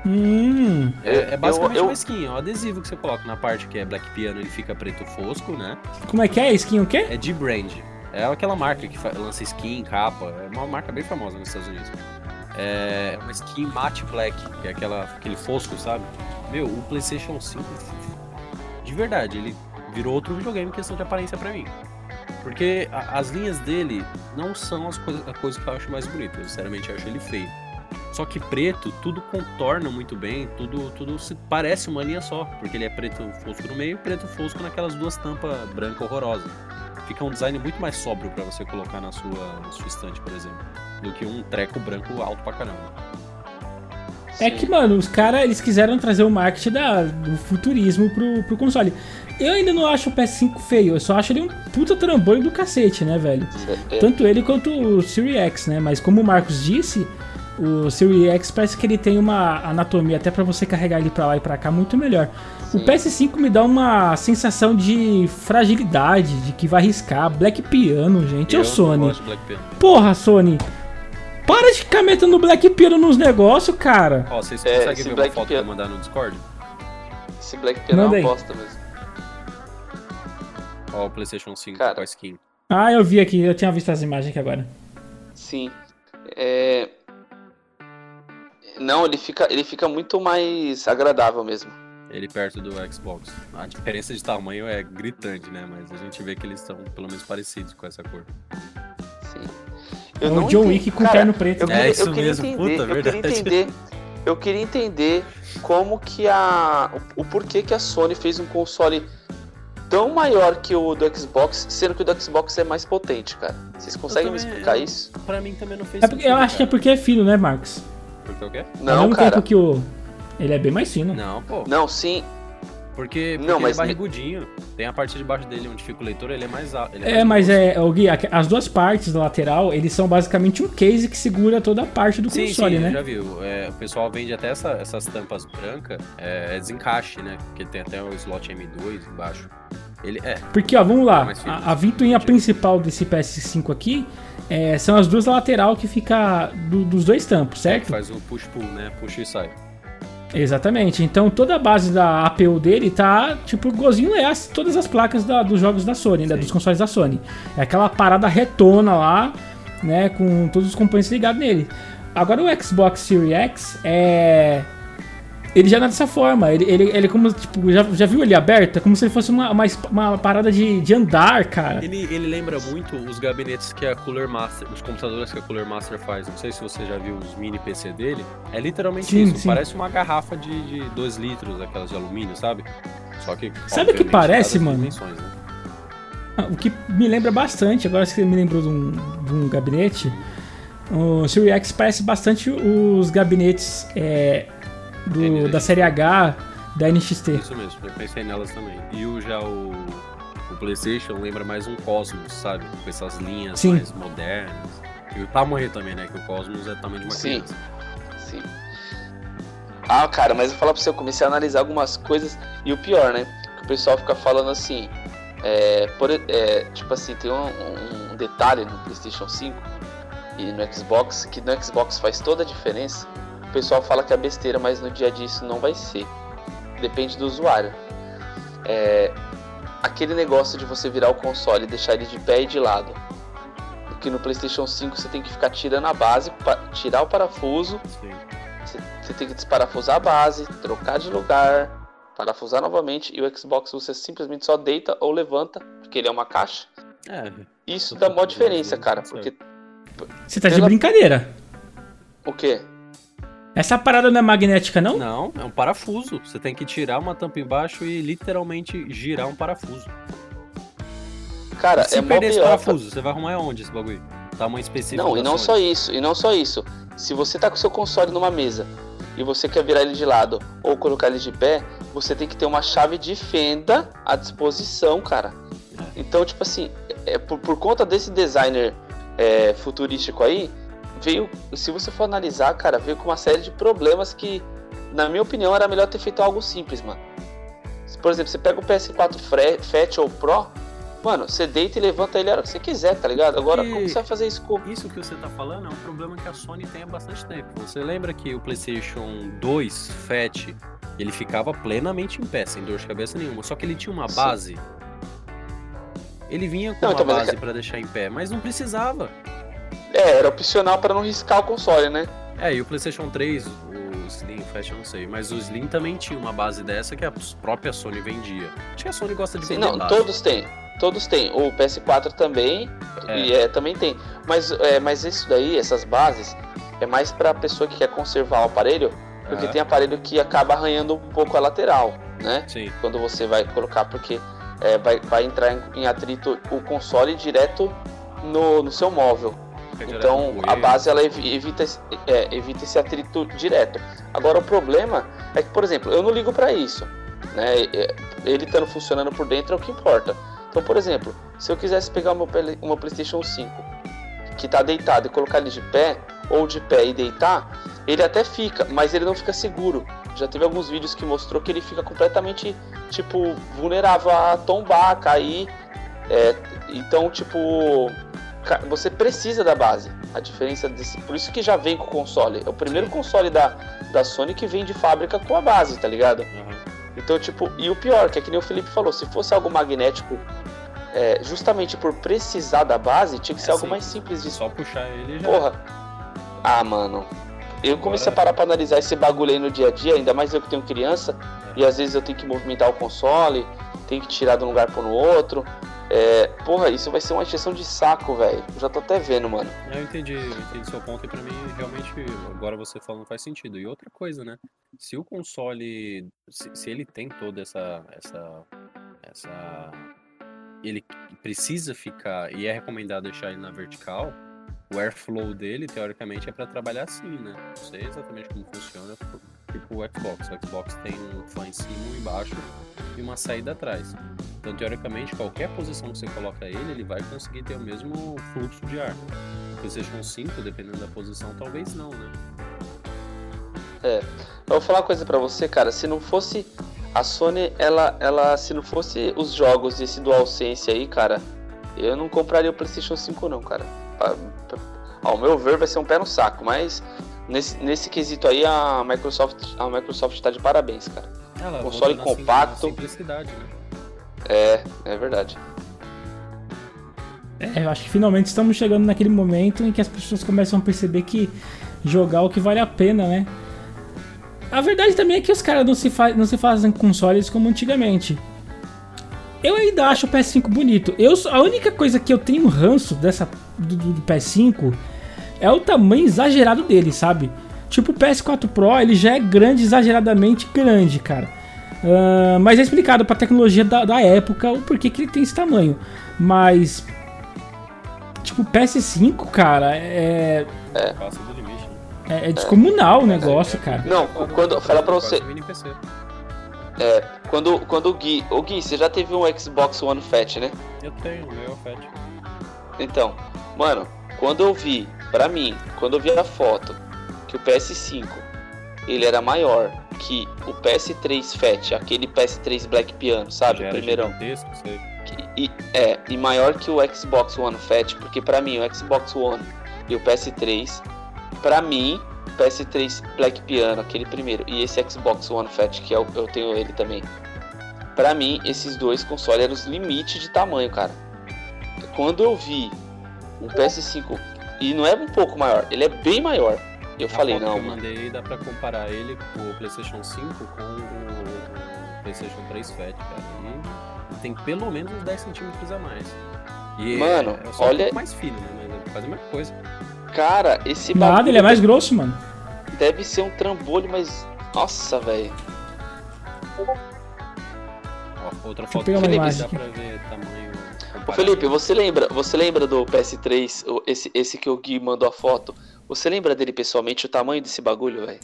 S1: Hum.
S3: É, é basicamente
S2: eu-
S3: uma skin, é um adesivo que você coloca na parte que é Black Piano, ele fica preto fosco, né?
S1: Como é que é? Skin o quê?
S3: É de Brand. É aquela marca que lança skin, capa, é uma marca bem famosa nos Estados Unidos. É uma skin matte black, que é aquela, aquele fosco, sabe? Meu, o PlayStation 5, de verdade, ele virou outro videogame em questão de aparência pra mim. Porque a- as linhas dele não são as coisas, a coisa que eu acho mais bonita. Eu, sinceramente, acho ele feio. Só que preto, tudo contorna muito bem, tudo, tudo se parece uma linha só. Porque ele é preto fosco no meio e preto fosco naquelas duas tampas branca horrorosa. Fica um design muito mais sóbrio pra você colocar na sua, na sua estante, por exemplo. Do que um treco branco alto pra caramba.
S1: É
S2: Sim.
S1: que, mano, os caras eles quiseram trazer o marketing da, do futurismo pro, pro console. Eu ainda não acho o PS5 feio, eu só acho ele um puta trambolho do cacete, né, velho?
S2: É,
S1: Tanto ele quanto o Series X, né? Mas como o Marcos disse, o Series X parece que ele tem uma anatomia até pra você carregar ele pra lá e pra cá muito melhor. O
S2: Sim.
S1: PS5 me dá uma sensação de fragilidade, de que vai riscar. Black Piano, gente, é o Sony. Porra, Sony. Para de ficar metendo Black Piano nos negócios, cara.
S3: Ó, vocês
S2: É,
S3: conseguem ver uma
S2: Black
S3: foto que eu mandar no Discord?
S2: Esse Black Piano é uma bosta mesmo.
S3: Ó, o PlayStation 5
S2: Cara.
S3: com a skin.
S1: Ah, eu vi aqui, eu tinha visto as imagens aqui agora.
S2: Sim. É... Não, ele fica, ele fica muito mais agradável mesmo.
S3: Ele perto do Xbox. A diferença de tamanho é gritante, né? Mas a gente vê que eles são pelo menos parecidos com essa cor.
S1: É o John Wick com
S2: Cara,
S1: terno preto.
S2: Eu
S1: né?
S3: É
S2: queria,
S3: isso
S2: eu queria
S3: mesmo,
S2: entender,
S3: puta,
S2: eu queria
S3: verdade.
S2: entender. Eu queria entender como que a. O, o porquê que a Sony fez um console tão maior que o do Xbox, sendo que o do Xbox é mais potente, cara. Vocês conseguem me
S3: também-
S2: explicar
S3: eu-
S2: isso?
S3: Pra mim também não fez
S1: É porque- eu acho que é
S3: cara.
S1: porque é fino, né, Marcos?
S3: Porque o quê?
S1: Ao
S2: Não,
S1: mesmo
S2: cara.
S1: tempo que o. Ele é bem mais fino.
S3: Não, pô.
S2: Não, sim.
S3: Porque, porque
S2: Não,
S3: ele
S2: mas
S3: é
S2: me-
S3: barrigudinho. Tem a parte de baixo dele onde fica o leitor, ele é mais alto. ele
S1: É,
S3: mais
S1: mas
S3: grosso.
S1: é, o Gui, as duas partes da lateral, eles são basicamente um case que segura toda a parte do
S3: Sim,
S1: console,
S3: sim,
S1: né?
S3: já viu. É, o pessoal vende até essa- essas tampas brancas, é, é desencaixe, né? Porque tem até o slot M2 embaixo. Ele é,
S1: Porque, ó, vamos lá.
S3: Fino.
S1: A, a ventoinha principal desse PS5 aqui é, são as duas lateral que fica do- dos dois tampos,
S3: que
S1: certo?
S3: faz o push-pull, né? Puxa e sai.
S1: Exatamente. Então toda a base da APU dele tá tipo igualzinho é as, todas as placas da- dos jogos da Sony, né, dos consoles da Sony. É aquela parada retona lá, né, com todos os componentes ligados nele. Agora o Xbox Series X é ele já é dessa forma. Ele, ele, ele como, tipo, já, já viu ele aberto? É como se ele fosse uma, uma, uma parada de, de andar, cara.
S3: Ele, ele lembra muito os gabinetes que a Cooler Master, os computadores que a Cooler Master faz. Não sei se você já viu os mini PC dele. É literalmente sim, isso. Sim. Parece uma garrafa de 2 litros, aquelas de alumínio, sabe?
S1: Só que. Sabe o que parece, mano? Né? Ah, o que me lembra bastante, agora que você me lembrou de um, de um gabinete, o Series X parece bastante os gabinetes é, do, da série H da NXT.
S3: Isso mesmo, eu pensei nelas também. E o, já o, o PlayStation lembra mais um Cosmos, sabe? Com essas linhas Sim. mais modernas. E o tamanho também, né? Que o Cosmos é tamanho de uma Sim. criança. Sim.
S2: Ah, cara, mas eu vou falar pra você, eu comecei a analisar algumas coisas. E o pior, né? Que o pessoal fica falando assim. É, por, é, tipo assim, tem um, um, detalhe no PlayStation 5 e no Xbox que no Xbox faz toda a diferença o pessoal fala que é besteira, mas no dia a dia isso não vai ser. Depende do usuário. É, aquele negócio de você virar o console e deixar ele de pé e de lado. Porque no PlayStation 5 você tem que ficar tirando a base, tirar o parafuso. Você, você tem que desparafusar a base, trocar de lugar, parafusar novamente. E o Xbox você simplesmente só deita ou levanta, porque ele é uma caixa. É, isso dá uma diferença, cara. Porque.
S1: Você tá de brincadeira.
S2: O quê?
S1: Essa parada não é magnética, não?
S3: Não, é um parafuso. Você tem que tirar uma tampa embaixo e literalmente girar um parafuso.
S2: Cara, se é
S3: perder esse parafuso, você vai arrumar onde esse bagulho? Tamanho específico.
S2: Não, e não só isso, e não só isso. Se você tá com seu console numa mesa e você quer virar ele de lado ou colocar ele de pé, você tem que ter uma chave de fenda à disposição, cara. É. Então, tipo assim, é, por, por conta desse designer é, futurístico aí, veio, se você for analisar, cara, veio com uma série de problemas que, na minha opinião, era melhor ter feito algo simples, mano. Por exemplo, você pega o PS4 Fat ou Pro, mano, você deita e levanta ele a hora que você quiser, tá ligado? Agora, e como você vai fazer isso com.
S3: Isso que você tá falando é um problema que a Sony tem há bastante tempo. Você lembra que o PlayStation 2 Fat ele ficava plenamente em pé, sem dor de cabeça nenhuma, só que ele tinha uma base. Sim. Ele vinha com não, uma então, base para deixar em pé, mas não precisava.
S2: É, era opcional para não riscar o console, né?
S3: É, e o PlayStation 3, o Slim Fast eu não sei, mas o Slim também tinha uma base dessa que a própria Sony vendia. Acho que a Sony gosta de Sim,
S2: não, base. todos têm. Todos têm. O PS4 também, é. E, é, também tem. Mas, é, mas isso daí, essas bases, é mais para pessoa que quer conservar o aparelho, porque tem aparelho que acaba arranhando um pouco a lateral, né?
S3: Sim.
S2: Quando você vai colocar, porque é, vai, vai entrar em, em atrito o console direto no, no seu móvel. Então a base ela evita, é, evita esse atrito direto. Agora o problema é que, por exemplo, eu não ligo para isso. Né? Ele estando funcionando por dentro é o que importa. Então, por exemplo, se eu quisesse pegar uma, uma PlayStation 5 que está deitado e colocar ele de pé, ou de pé e deitar, ele até fica, mas ele não fica seguro. Já teve alguns vídeos que mostrou que ele fica completamente, tipo, vulnerável a tombar, a cair. É, então, tipo, você precisa da base. A diferença desse. Por isso que já vem com o console. É o primeiro Sim. console da, da Sony que vem de fábrica com a base, tá ligado? Uhum. Então, tipo, e o pior, que é que nem o Felipe falou, se fosse algo magnético, é, justamente por precisar da base, tinha que ser é algo mais simples de.
S3: Só puxar ele já.
S2: Porra. Ah, mano. Eu comecei a parar pra analisar esse bagulho aí no dia a dia, ainda mais eu que tenho criança, é. e às vezes eu tenho que movimentar o console, tenho que tirar de um lugar para no outro. É, porra, isso vai ser uma injeção de saco, velho. Já tô até vendo, mano.
S3: Eu entendi, entendi seu ponto e pra mim realmente agora você falando faz sentido. E outra coisa, né? Se o console, se, se ele tem toda essa, essa, essa, ele precisa ficar e é recomendado deixar ele na vertical, o airflow dele teoricamente é para trabalhar assim, né? Não sei exatamente como funciona, tipo o Xbox. O Xbox tem um fã em cima, um embaixo e uma saída atrás. Então, teoricamente, qualquer posição que você coloca ele, ele vai conseguir ter o mesmo fluxo de ar. O PlayStation 5, dependendo da posição, talvez não, né?
S2: É. Eu vou falar uma coisa para você, cara. Se não fosse a Sony, ela, ela, se não fosse os jogos e esse DualSense aí, cara, eu não compraria o PlayStation 5 não, cara. Ao meu ver, vai ser um pé no saco, mas nesse, nesse quesito aí a Microsoft, a Microsoft tá de parabéns, cara. Ela Console compacto.
S3: Simplicidade, né?
S2: É, é verdade.
S1: É, eu acho que finalmente estamos chegando naquele momento em que as pessoas começam a perceber que jogar é o que vale a pena, né? A verdade também é que os caras não, se fa não se fazem consoles como antigamente. Eu ainda acho o PS5 bonito. Eu, a única coisa que eu tenho ranço dessa do, do PS5 é o tamanho exagerado dele, sabe? Tipo, o PS4 Pro, ele já é grande, exageradamente grande, cara. Uh, mas é explicado pra tecnologia da, da época o porquê que ele tem esse tamanho. Mas. Tipo, o PS5, cara, é.
S3: É.
S1: É, é descomunal o negócio, cara.
S2: Não, quando. Fala pra você. É, quando, quando o Gui. Ô Gui, você já teve um Xbox One Fat, né?
S3: Eu tenho, meu é Fat.
S2: Então, mano, quando eu vi, pra mim, quando eu vi a foto que o PS5 ele era maior que o PS3 Fat, aquele PS3 Black Piano, sabe? O primeirão.
S3: Sei.
S2: E, é, e maior que o Xbox One Fat, porque para mim o Xbox One e o PS3, para mim, PS3 Black Piano, aquele primeiro, e esse Xbox One Fat, que eu, é eu tenho ele também. Para mim, esses dois consoles eram os limites de tamanho, cara. Quando eu vi um PS5, e não é um pouco maior, ele é bem maior. Eu
S3: A
S2: falei, não,
S3: que eu mandei dá pra comparar ele com o PlayStation 5 com o PlayStation 3 Fat, cara. E tem pelo menos uns 10 centímetros a mais. E
S2: Mano,
S3: é só
S2: olha-
S3: um pouco mais fino, né? Mas é quase a mesma coisa.
S2: Cara, esse
S1: Nada,
S2: bagulho
S1: ele é mais grosso, mano.
S2: deve ser um trambolho, mas. Nossa, velho.
S3: Ó, outra foto que dá pra ver tamanho.
S2: Ô. Felipe, você lembra, você lembra do PS3, o- esse, esse que o Gui mandou a foto? Você lembra dele pessoalmente, o tamanho desse bagulho, velho?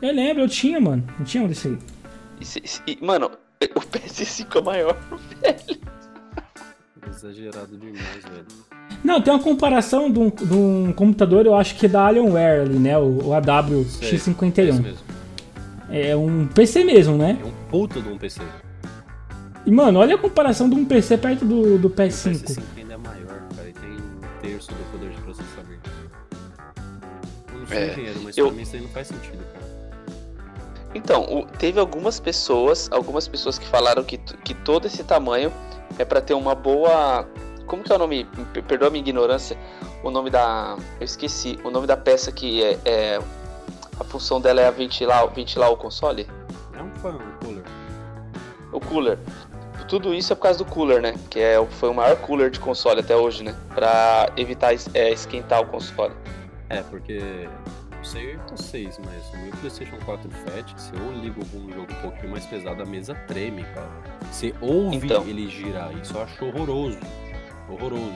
S1: Eu lembro, eu tinha, mano. Não tinha um desse aí.
S2: E e, Mano, o PS5 é maior.
S3: Exagerado demais, velho.
S1: Não, tem uma comparação de um, de um computador, eu acho que é da Alienware ali, né? O, o
S3: Sei, é esse
S1: AW-X51.
S3: mesmo.
S1: É um PC mesmo, né?
S3: É um puta de um PC.
S1: E, mano, olha a comparação de um PC perto do, do
S3: O
S1: PS5.
S3: PS5 ainda é maior, cara, e tem um terço do poder de processamento. Eu não sou
S2: É,
S3: engenheiro, mas
S2: eu-
S3: pra mim isso aí não faz sentido, cara.
S2: Então, o- teve algumas pessoas, algumas pessoas que falaram que, que todo esse tamanho é pra ter uma boa. Como que é o nome? Per- Perdoa a minha ignorância. O nome da. Eu esqueci. O nome da peça que é. é- a função dela é a ventilar, ventilar o console?
S3: É um fã, um cooler.
S2: O cooler. Tudo isso é por causa do cooler, né? Que é, o- foi o maior cooler de console até hoje, né? Pra evitar é, esquentar o console.
S3: É, porque. Não sei vocês, mas o meu PlayStation 4 Fat, se eu ligo algum jogo um pouquinho mais pesado, a mesa treme, cara. Você ouve
S2: Então.
S3: ele girar, isso eu acho horroroso. Horroroso.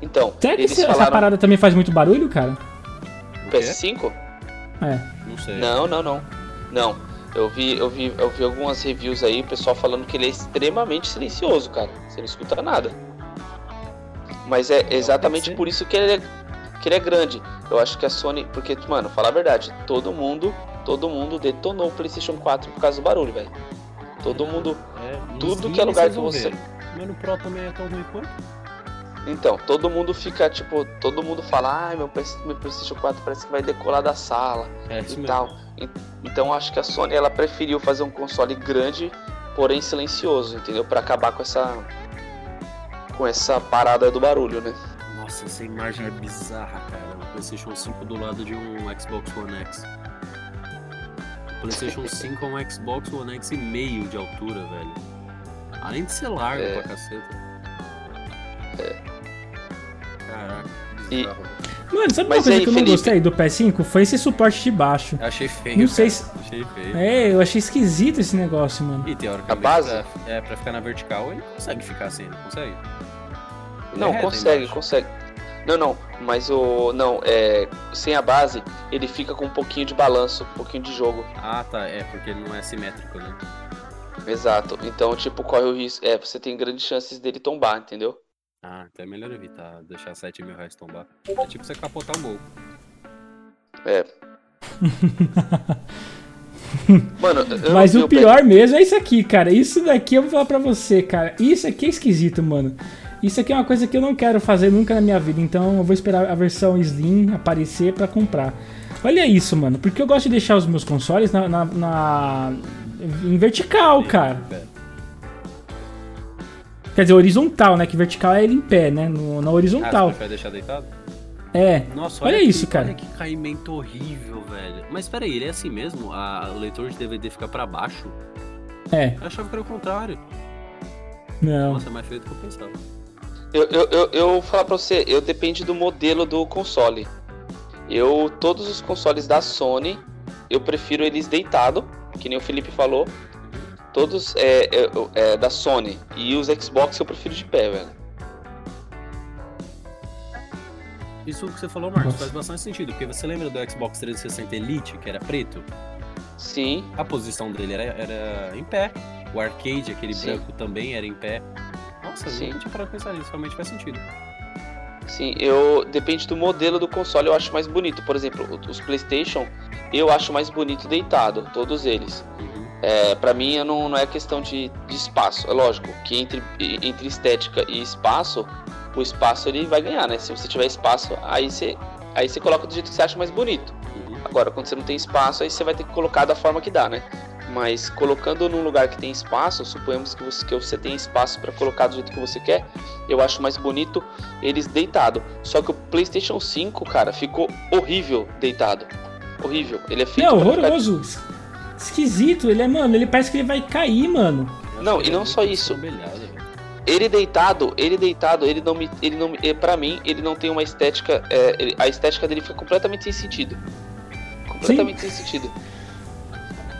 S2: Então,
S1: Será que essa
S2: falaram
S1: parada também faz muito barulho, cara?
S3: O quê?
S2: PS5?
S1: É.
S3: Não sei.
S2: Não, não, não. Não. Eu vi, eu vi, eu vi algumas reviews aí, o pessoal falando que ele é extremamente silencioso, cara. Você não escuta nada. Mas é exatamente
S3: ser.
S2: por isso que ele é, que ele é grande. Eu acho que a Sony, porque, mano, falar a verdade, todo mundo, todo mundo detonou o PlayStation 4 por causa do barulho, velho. Todo mundo,
S3: É,
S2: tudo que é lugar que você.
S3: Mas no Pro também é tão ruim quanto?
S2: Então, todo mundo fica, tipo, todo mundo fala, ai, meu, meu PlayStation 4 parece que vai decolar da sala
S3: É
S2: e tal. En- Então, acho que a Sony, ela preferiu fazer um console grande, porém silencioso, entendeu? Pra acabar com essa com essa parada do barulho, né?
S3: Nossa, essa imagem é bizarra, cara. O PlayStation 5 do lado de um Xbox One X. O PlayStation 5 é um Xbox One X e meio de altura, velho. Além de ser largo
S2: É.
S3: pra caceta. Caraca,
S2: E-.
S1: Mano, sabe uma
S2: Mas
S1: coisa
S2: aí,
S1: que eu não
S2: Felipe?
S1: gostei do PS5? Foi esse suporte de baixo.
S3: Eu achei feio.
S1: Não sei
S3: cara. Achei feio.
S1: É, eu achei esquisito esse negócio, mano.
S3: E teoricamente,
S2: A base?
S3: Pra, é, pra ficar na vertical, ele consegue ficar assim, não consegue? Ele
S2: Não,
S3: é
S2: consegue, consegue. Não, não, mas o. Não, é. Sem a base, ele fica com um pouquinho de balanço, um pouquinho de jogo.
S3: Ah, tá. É, porque ele não é simétrico, né?
S2: Exato. Então, tipo, corre o risco. É, você tem grandes chances dele tombar, entendeu?
S3: Ah, então é melhor evitar deixar 7 mil reais tombar. É tipo você capotar um gol.
S2: É. Mano, eu
S1: Mas
S2: vi
S1: o pior mesmo é isso aqui, cara. Isso daqui eu vou falar pra você, cara. Isso aqui é esquisito, mano. Isso aqui é uma coisa que eu não quero fazer nunca na minha vida. Então eu vou esperar a versão Slim aparecer pra comprar. Olha isso, mano. Porque eu gosto de deixar os meus consoles na, na- na- em vertical, cara.
S3: É.
S1: Quer dizer, horizontal, né? Que vertical é ele em pé, né? No, na
S3: Ah,
S1: horizontal.
S3: você prefere deixar deitado?
S1: É.
S3: Nossa,
S1: Olha
S3: que-
S1: isso, cara.
S3: Olha que caimento horrível, velho. Mas peraí, ele é assim mesmo? A, o leitor de DVD fica pra baixo?
S1: É.
S3: Eu achava que era o contrário.
S1: Não.
S3: Nossa, é mais feio do que eu pensava.
S2: Eu, eu, eu, eu vou falar pra você, eu depende do modelo do console. Eu, todos os consoles da Sony, eu prefiro eles deitado, que nem o Felipe falou. Todos é, é, é da Sony. E os Xbox eu prefiro de pé, velho.
S3: Isso que você falou, Marcos, faz bastante sentido. Porque você lembra do Xbox 360 Elite, que era preto?
S2: Sim,
S3: A posição dele era, era em pé. O arcade, aquele
S2: Sim.
S3: branco, também era em pé. Nossa,
S2: Sim.
S3: eu não tinha parado pra pensar nisso. Realmente faz sentido.
S2: sim. Eu depende do modelo do console, eu acho mais bonito. Por exemplo, os PlayStation, eu acho mais bonito deitado, todos eles.
S3: Uhum.
S2: É, para mim não, não é questão de, de espaço. É lógico que entre, entre estética e espaço, o espaço ele vai ganhar, né? Se você tiver espaço, aí você, aí você coloca do jeito que você acha mais bonito.
S3: Uhum.
S2: Agora, quando você não tem espaço, aí você vai ter que colocar da forma que dá, né? Mas colocando num lugar que tem espaço, suponhamos que você, que você tem espaço para colocar do jeito que você quer, eu acho mais bonito eles deitado. Só que o PlayStation 5, cara, ficou horrível deitado. Horrível. Ele é feito
S1: É
S2: ficar-
S1: horroroso. Esquisito. Ele é, mano, ele parece que ele vai cair, mano.
S2: Não,
S3: que
S2: e não
S3: ele é
S2: só isso. Ele deitado, ele deitado, ele não me, ele não, me- eh, pra mim, ele não tem uma estética, é, ele- a estética dele fica completamente sem sentido. Completamente sem sentido.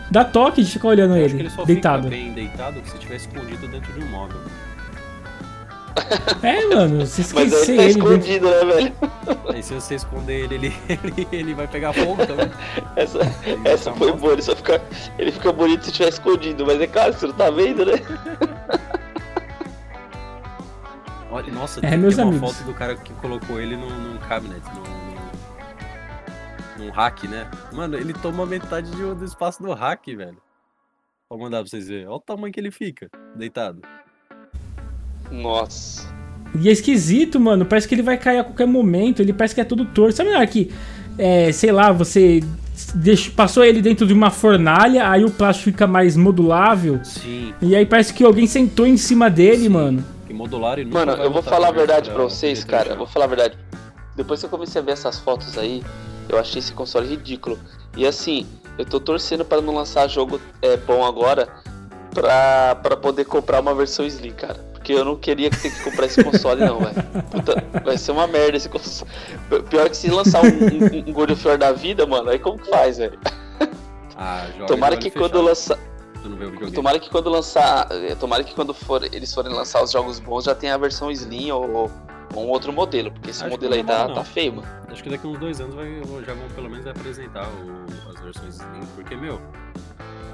S1: Dá toque de ficar olhando
S3: Eu acho que
S1: ele,
S3: ele só
S1: deitado.
S3: fica bem deitado se estiver escondido dentro de um móvel.
S1: É, mano, se
S2: Mas
S1: esquecer
S2: ele tá
S1: ele. dentro-
S2: escondido, né, velho?
S3: Aí se você esconder ele, ele, ele, ele vai pegar fogo também.
S2: Essa,
S3: Ele
S2: essa foi boa, ele só fica, ele fica bonito se tiver escondido, mas é claro, você não tá vendo, né?
S3: Olha, nossa,
S1: É,
S3: tem,
S1: meus
S3: tem uma
S1: amigos.
S3: foto do cara que colocou ele num, num cabinet, num, num, num hack, né? Mano, ele toma metade de- do espaço do hack, velho. Vou mandar pra vocês verem. Olha o tamanho que ele fica, deitado.
S2: Nossa.
S1: E é esquisito, mano. Parece que ele vai cair a qualquer momento. Ele parece que é todo torto. Sabe na hora que, é, sei lá, você deixa- passou ele dentro de uma fornalha, aí o plástico fica mais modulável.
S3: Sim,
S1: E aí parece que alguém sentou em cima dele,
S3: Sim.
S1: mano.
S3: que modular e nunca
S2: Mano, eu vou falar a verdade pra vocês, cara. Eu
S3: shop.
S2: vou falar a verdade. Depois que eu comecei a ver essas fotos aí, eu achei esse console ridículo. E assim, eu tô torcendo pra não lançar jogo é, bom agora pra, pra poder comprar uma versão Slim, cara. Porque eu não queria ter que comprar esse console, não, velho. Puta, vai ser uma merda esse console. Pior que se lançar um, um, um God of War da vida, mano, aí como que faz, velho?
S3: Ah,
S2: Tomara que
S3: olho
S2: quando
S3: fechado,
S2: lançar. Tomara que quando lançar. eh, Tomara que quando for, eles forem lançar os jogos bons já tenha a versão Slim ou, ou um outro modelo. Porque esse
S3: Acho
S2: modelo aí tá, tá feio, mano.
S3: Acho que daqui uns dois anos vai, já vão pelo menos apresentar o- as versões Slim, porque, meu,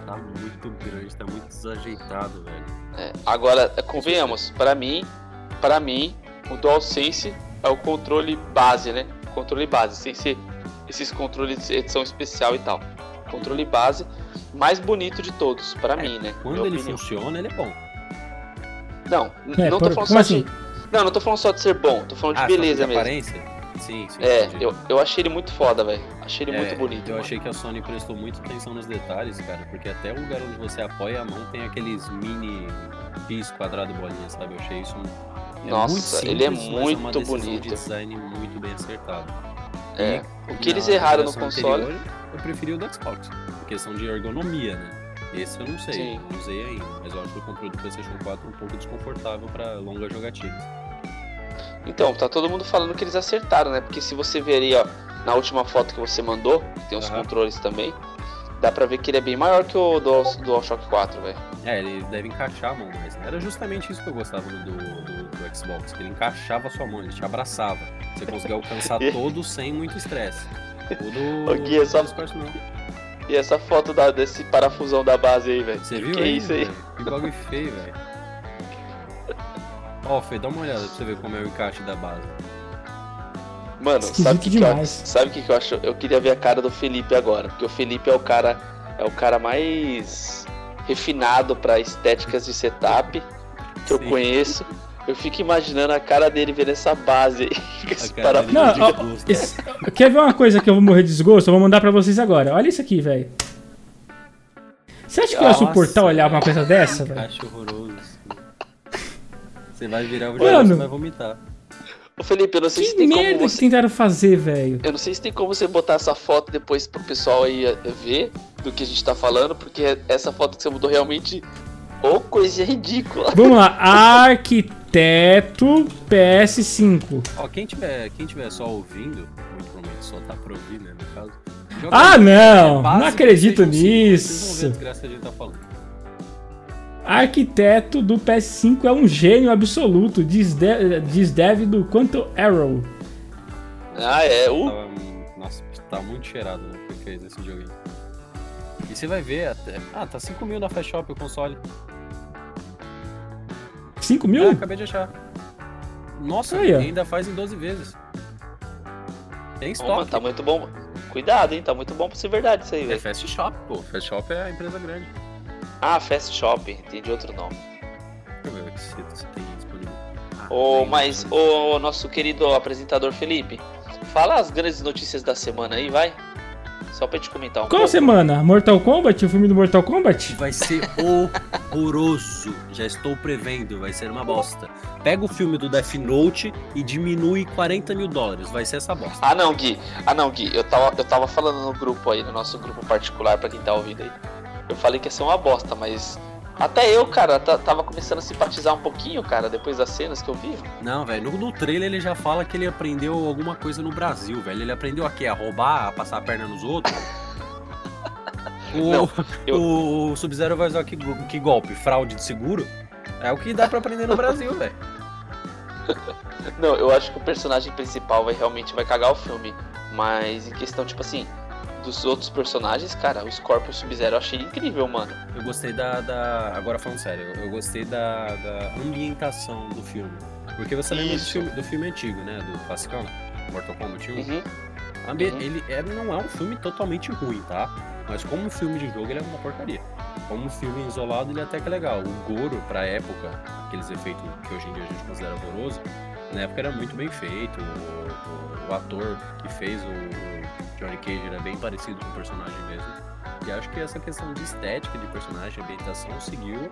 S3: tá muito grande, tá muito desajeitado, velho.
S2: É, agora, eh, convenhamos, pra mim, para mim, o DualSense é o controle base, né? Controle base, sem ser esses controles de edição especial e tal. Controle base mais bonito de todos, pra mim, né?
S3: Quando ele
S2: opinião.
S3: funciona, ele é bom.
S2: Não,
S1: É,
S2: não
S1: por-
S2: tô falando só
S1: assim?
S2: de. Não, não tô falando só de ser bom, tô falando de
S3: Ah,
S2: beleza
S3: só de
S2: mesmo.
S3: aparência? Sim, sim.
S2: É,
S3: entendi.
S2: eu, eu achei ele muito foda, velho. Achei ele
S3: É,
S2: muito bonito.
S3: Eu
S2: mano.
S3: achei que a Sony prestou muita atenção nos detalhes, cara, porque até o lugar onde você apoia a mão tem aqueles mini X quadrado e bolinha, sabe? Eu achei isso um.
S2: Nossa, ele é
S3: uma
S2: muito
S3: decisão
S2: bonito.
S3: de design muito bem acertado.
S2: É.
S3: E
S2: O que eles erraram no console.
S3: anterior, eu preferi o do Xbox. Por questão de ergonomia, né? Esse eu não sei,
S2: Sim.
S3: não usei ainda, mas eu acho o controle do PlayStation 4 um pouco desconfortável para longa jogatina.
S2: Então, tá todo mundo falando que eles acertaram, né? Porque se você ver aí, ó, na última foto que você mandou, que tem os
S3: Aham.
S2: controles também, dá pra ver que ele é bem maior que o Dual, DualShock 4, velho.
S3: É, ele deve encaixar a mão mais. né? Era justamente isso que eu gostava do, do, do Xbox, que ele encaixava a sua mão, ele te abraçava. Você conseguia alcançar todo sem muito estresse. O do,
S2: Ô, Gui, é só-
S3: do.
S2: E essa foto da, desse parafusão da base aí, velho.
S3: Você viu
S2: que é
S3: aí?
S2: isso aí?
S3: velho? Que bagulho feio, velho. Ó, Fê, dá uma olhada pra você ver como é o encaixe da base.
S2: Mano,
S1: Esquisito
S2: sabe o que, que eu,
S1: demais.
S2: sabe o que, que eu acho? Eu queria ver a cara do Felipe agora, porque o Felipe é o cara é o cara mais refinado pra estéticas de setup que eu
S3: Sim.
S2: conheço. Eu fico imaginando a cara dele vendo essa base aí, com esse parafuso.
S3: De gosto.
S1: esse- quer ver uma coisa que eu vou morrer de desgosto? Eu vou mandar pra vocês agora. Olha isso aqui, velho. Você acha que eu ia
S3: Nossa,
S1: suportar olhar uma coisa dessa, velho?
S3: Encaixe horroroso. Você vai virar o jogo, você vai vomitar.
S2: O Felipe, eu não sei
S1: Que
S2: se tem
S1: merda
S2: como
S1: que
S2: você.
S1: tentaram fazer, velho.
S2: Eu não sei se tem como você botar essa foto depois pro pessoal aí eh, ver do que a gente tá falando, porque essa foto que você mudou realmente. Ô, coisa ridícula.
S1: Vamos lá, arquiteto PS5.
S3: Ó, quem tiver, quem tiver só ouvindo, muito provavelmente só tá pra ouvir, né, no caso.
S1: Ah, não,
S3: é
S1: não acredito
S3: ver- Vocês vão ver a
S1: nisso.
S3: desgraça que a gente tá falando.
S1: Arquiteto do PS5 é um gênio absoluto, diz, de, diz dev do Quanto Arrow.
S2: Ah, é. Uh,
S3: Tava, nossa, tá muito cheirado, né, o que fez esse jogo aí. E você vai ver até... Ah, tá 5 mil na Fast Shop o console.
S1: 5
S3: Ah,
S1: mil?
S3: acabei de achar. Nossa,
S1: Aí,
S3: e ainda faz em 12 vezes. Tem
S2: Ô, mano,
S3: estoque.
S2: tá muito bom. Cuidado, hein? Tá muito bom pra ser verdade isso aí,
S3: É
S2: velho.
S3: Fast Shop, pô. Fast Shop é a empresa grande.
S2: Ah, Fast Shop, entendi outro nome.
S3: Tem
S2: Ô,
S3: tem
S2: mas,
S3: disponível.
S2: ô, nosso querido apresentador Felipe, fala as grandes notícias da semana aí, vai. Só pra te comentar um
S1: Qual
S2: pouco.
S1: semana? Mortal Kombat? O filme do Mortal Kombat?
S3: Vai ser horroroso. Já estou prevendo, vai ser uma bosta. Pega o filme do Death Note e diminui 40 mil dólares. Vai ser essa bosta.
S2: Ah não, Gui. Ah não, Gui. Eu tava, eu tava falando no grupo aí, no nosso grupo particular, pra quem tá ouvindo aí. Eu falei que ia ser uma bosta, mas. Até eu, cara, ta- tava começando a simpatizar um pouquinho, cara, depois das cenas que eu vi.
S3: Não, velho, no, no trailer ele já fala que ele aprendeu alguma coisa no Brasil, velho. Ele aprendeu aqui a roubar, a passar a perna nos outros. O,
S2: Não, eu-
S3: o, o Sub-Zero vai usar que, que golpe? Fraude de seguro? É o que dá pra aprender no Brasil, velho.
S2: Não, eu acho que o personagem principal vai realmente vai cagar o filme. Mas em questão, tipo assim, dos outros personagens, cara, o Scorpion Sub-Zero eu achei incrível, mano.
S3: Eu gostei da, da- Agora falando sério, eu gostei da, da ambientação do filme. Porque você lembra do filme, do filme antigo, né? Do classicão, Mortal Kombat 1.
S2: Uhum.
S3: Ambi-
S2: Uhum.
S3: Ele é, não é um filme totalmente ruim, tá? Mas como filme de jogo, ele é uma porcaria. Como filme isolado, ele é até que legal. O Goro, pra época, aqueles efeitos que hoje em dia a gente considera horroroso, na época era muito bem feito. O, o- o ator que fez o Johnny Cage era bem parecido com o personagem mesmo. E acho que essa questão de estética de personagem, ambientação, seguiu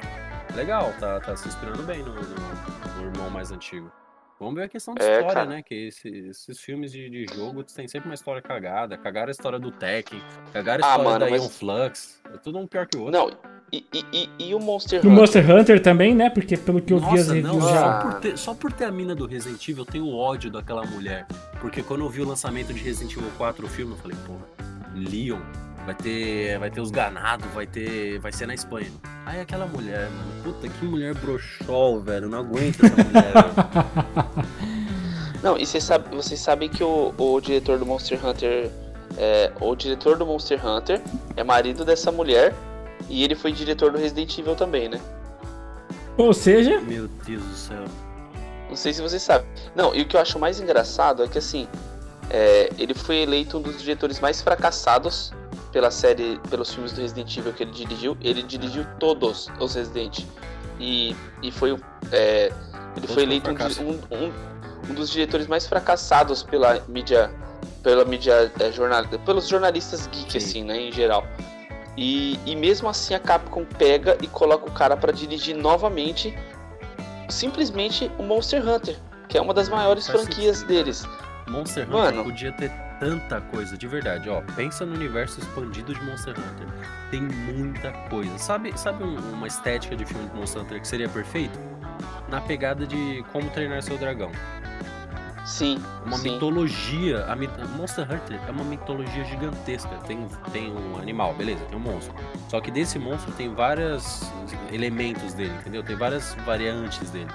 S3: legal, tá, tá se inspirando bem no, no- no irmão mais antigo. Vamos ver a questão de
S2: É,
S3: história,
S2: cara.
S3: né? Que esse- esses filmes de, de jogo tem sempre uma história cagada. Cagaram a história do Tekken, cagaram a
S2: Ah,
S3: história
S2: mano,
S3: da
S2: mas-
S3: Ion Flux. É tudo um pior que o outro.
S2: Não, e, e, e, e o Monster
S1: No
S2: Hunter?
S1: Monster Hunter também, né? Porque pelo que eu vi as
S3: Nossa, não,
S1: reviews
S2: já-
S3: só por, ter, só por ter a mina do Resident Evil, eu tenho ódio daquela mulher. Porque quando eu vi o lançamento de Resident Evil 4, o filme, eu falei, porra, Leon, vai ter, vai ter os ganados, vai ter, vai ser na Espanha. Aí aquela mulher, mano, puta, que mulher broxol, velho, não aguento essa mulher. velho.
S2: Não, e vocês sabe, vocês sabem que o, o diretor do Monster Hunter. É, o diretor do Monster Hunter é marido dessa mulher. E ele foi diretor do Resident Evil também, né?
S1: Ou seja,
S3: Meu Deus do céu.
S2: Não sei se vocês sabem. Não, e o que eu acho mais engraçado é que assim. é, ele foi eleito um dos diretores mais fracassados pela série, pelos filmes do Resident Evil que ele dirigiu. Ele dirigiu todos os Resident. E, e foi. é, ele
S3: Todos
S2: foi eleito um, um- um- um dos diretores mais fracassados pela mídia. Pela mídia é, jornal, pelos jornalistas geek,
S3: Sim.
S2: assim, né, em geral. E, e mesmo assim a Capcom pega e coloca o cara pra dirigir novamente simplesmente o Monster Hunter, que é uma das maiores
S3: Faz
S2: franquias
S3: sentido,
S2: deles.
S3: Monster Hunter
S2: Mano.
S3: podia ter tanta coisa, de verdade, ó. Pensa no universo expandido de Monster Hunter. Tem muita coisa. Sabe, sabe um- uma estética de filme de Monster Hunter que seria perfeito? Na pegada de como treinar seu dragão.
S2: Sim,
S3: Uma
S2: sim.
S3: mitologia. A, Monster Hunter é uma mitologia gigantesca. Tem, tem um animal, beleza, tem um monstro. Só que desse monstro tem vários elementos dele, entendeu? Tem várias variantes dele.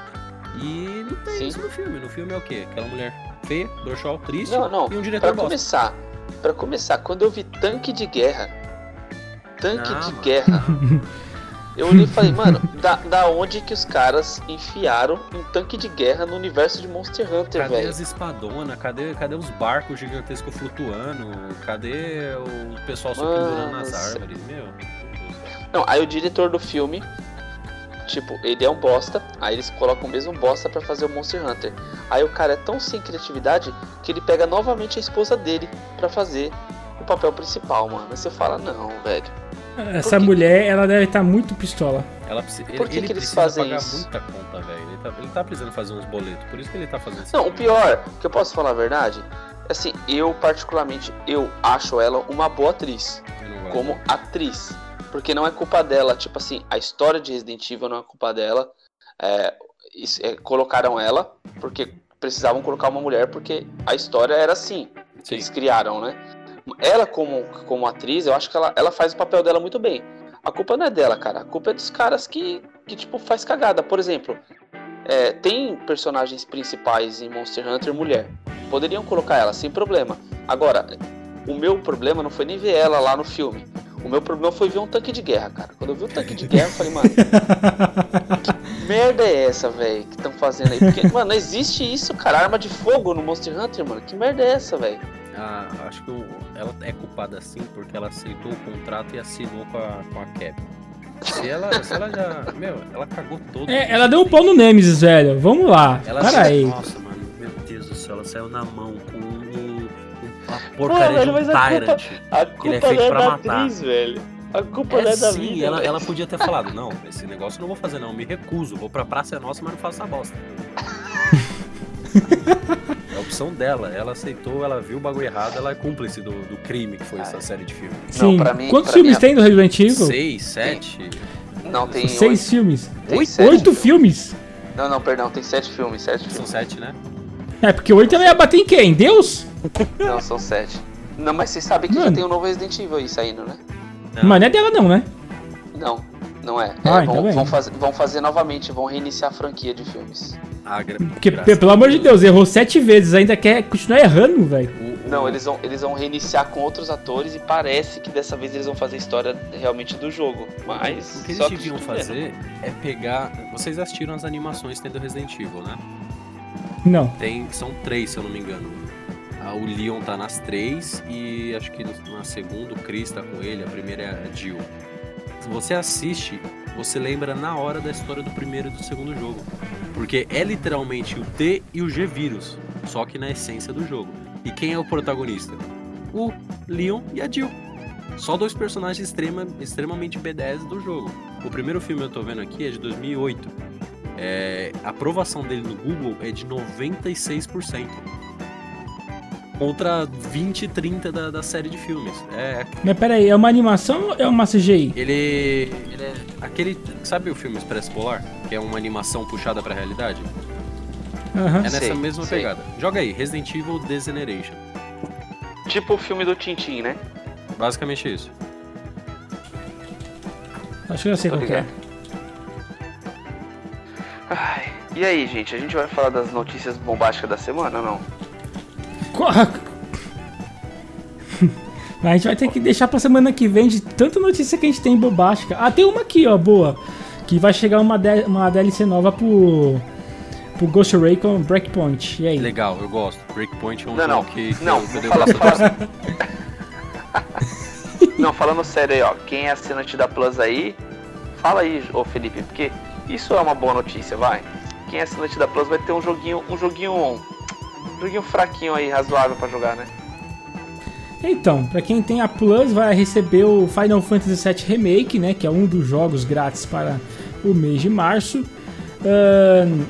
S3: E não tem
S2: Sim.
S3: isso no filme. No filme é o quê? Aquela mulher feia, dorsal, triste
S2: Não, não.
S3: e um diretor
S2: Pra
S3: bosta.
S2: começar, para começar, quando eu vi tanque de guerra, tanque
S3: Não,
S2: de
S3: mano.
S2: guerra, eu olhei e falei, mano, da, da onde que os caras enfiaram um tanque de guerra no universo de Monster Hunter,
S3: Cadê
S2: velho?
S3: as espadonas? Cadê, cadê os barcos gigantescos flutuando? Cadê o pessoal se pendurando nas árvores? Meu.
S2: Não, aí o diretor do filme, tipo, ele é um bosta, aí eles colocam o mesmo bosta pra fazer o Monster Hunter. Aí o cara é tão sem criatividade que ele pega novamente a esposa dele pra fazer o papel principal, mano. Aí você fala, não, velho.
S1: Essa mulher, ela deve estar muito pistola.
S3: Ela precisa,
S2: Por que
S3: ele
S2: que eles
S3: precisa
S2: fazem
S3: pagar
S2: isso?
S3: muita conta, velho. Ele tá, ele tá precisando fazer uns boletos, por isso que ele tá fazendo isso.
S2: Não, o pior, que eu posso falar a verdade, assim, eu particularmente, eu acho ela uma boa atriz. Como atriz. Porque não é culpa dela, tipo assim, a história de Resident Evil não é culpa dela. É, isso- é, colocaram ela porque precisavam colocar uma mulher porque a história era assim. que
S3: Sim.
S2: Eles criaram, né? Ela, como, como atriz, eu acho que ela, ela faz o papel dela muito bem. A culpa não é dela, cara. A culpa é dos caras que, que tipo, faz cagada. Por exemplo, é, tem personagens principais em Monster Hunter mulher. Poderiam colocar ela sem problema. Agora, o meu problema não foi nem ver ela lá no filme. O meu problema foi ver um tanque de guerra, cara. Quando eu vi um tanque de guerra, eu falei, mano, que merda é essa, velho, que estão fazendo aí? Porque, mano, não existe isso, cara. Arma de fogo no Monster Hunter, mano. Que merda é essa, velho?
S3: Ah, acho que o- ela é culpada sim porque ela aceitou o contrato e assinou com a, com a Cap. Se ela, se ela já. Meu, ela cagou todo.
S1: É, ela deu um pau no Nemesis, velho. Vamos lá.
S3: Ela
S1: Para aí.
S3: Nossa, mano, meu Deus do céu, ela saiu na mão com um, um- uma porcaria
S2: velho,
S3: de um
S2: mas a culpa-
S3: Tyrant.
S2: A
S3: Ele é
S2: culpa
S3: feito
S2: não é
S3: pra
S2: da
S3: matar.
S2: atriz, velho. A culpa não
S3: É
S2: é da
S3: sim,
S2: vida.
S3: ela,
S2: velho.
S3: ela podia ter falado, não, esse negócio eu não vou fazer não, me recuso, vou pra Praça é Nossa, mas não faço essa bosta. é a opção dela, ela aceitou, ela viu o bagulho errado, ela é cúmplice do, do crime que foi essa série de filmes.
S2: Não,
S1: Sim.
S2: pra mim-
S1: Quantos
S2: pra
S1: filmes
S2: mim é-
S1: tem do Resident Evil?
S3: Seis, sete,
S2: Não, tem
S1: Seis filmes.
S2: Tem
S1: Oito,
S2: sete
S1: oito
S2: filmes. Não, não, perdão, tem sete filmes, sete
S3: são
S2: filmes.
S3: sete, né?
S1: É, porque oito ela ia bater em quem? Deus?
S2: Não, são sete. Não, mas vocês sabem que já
S1: Mano.
S2: tem um novo Resident Evil aí saindo, né?
S3: Não.
S1: Mas não é dela não, né?
S2: Não, não é.
S1: Ah,
S2: É,
S1: então
S2: vão,
S1: bem.
S2: vão fazer, vão fazer novamente, vão reiniciar a franquia de filmes.
S3: Ah, gra
S1: Porque,
S3: graças
S1: pelo amor de Deus, errou sete vezes, ainda quer continuar errando, velho.
S2: Não, eles vão, eles vão reiniciar com outros atores e parece que dessa vez eles vão fazer a história realmente do jogo. Mas.
S3: O que
S2: só
S3: eles deviam fazer é pegar. Vocês assistiram as animações tendo Resident Evil, né?
S1: Não.
S3: Tem, são três, se eu não me engano. Ah, o Leon tá nas três e acho que na segunda o Chris tá com ele, a primeira é a Jill. Você assiste, você lembra na hora da história do primeiro e do segundo jogo. Porque é literalmente o T e o G vírus, só que na essência do jogo. E quem é o protagonista? O Leon e a Jill. Só dois personagens extrema, extremamente B10 do jogo. O primeiro filme eu tô vendo aqui é de 2008. É, a aprovação dele no Google é de 96%. Contra 20, 30 da, da série de filmes. É,
S1: Mas peraí, é uma animação ou é uma CGI?
S3: ele, ele é aquele. Sabe o filme Expresso Polar? Que é uma animação puxada pra realidade?
S1: Aham.
S3: É nessa
S2: Sei,
S3: mesma
S2: sei.
S3: pegada. Joga aí, Resident Evil Degeneration.
S2: Tipo o filme do Tintin, né?
S3: Basicamente isso.
S1: Acho que eu sei
S2: Tô
S1: qual que é.
S2: Ai, e aí, gente? A gente vai falar das notícias bombásticas da semana ou não?
S1: A gente vai ter que deixar pra semana que vem de tanta notícia que a gente tem bobástica. Ah, tem uma aqui, ó, boa. Que vai chegar uma, D- uma DLC nova pro, pro Ghost Recon Breakpoint. E aí?
S3: Legal, eu gosto. Breakpoint é um
S2: Não,
S3: jogo
S2: não.
S3: que, que
S2: Não,
S3: eu, que eu bastante-
S2: falar- Não, falando sério aí, ó. Quem é assinante da Plus aí, fala aí, ô Felipe, porque isso é uma boa notícia, vai. Quem é assinante da Plus vai ter um joguinho, um joguinho, joguinho fraquinho aí, razoável pra jogar, né?
S1: Então, pra quem tem a Plus, vai receber o Final Fantasy VII Remake, né? Que é um dos jogos grátis para o mês de março.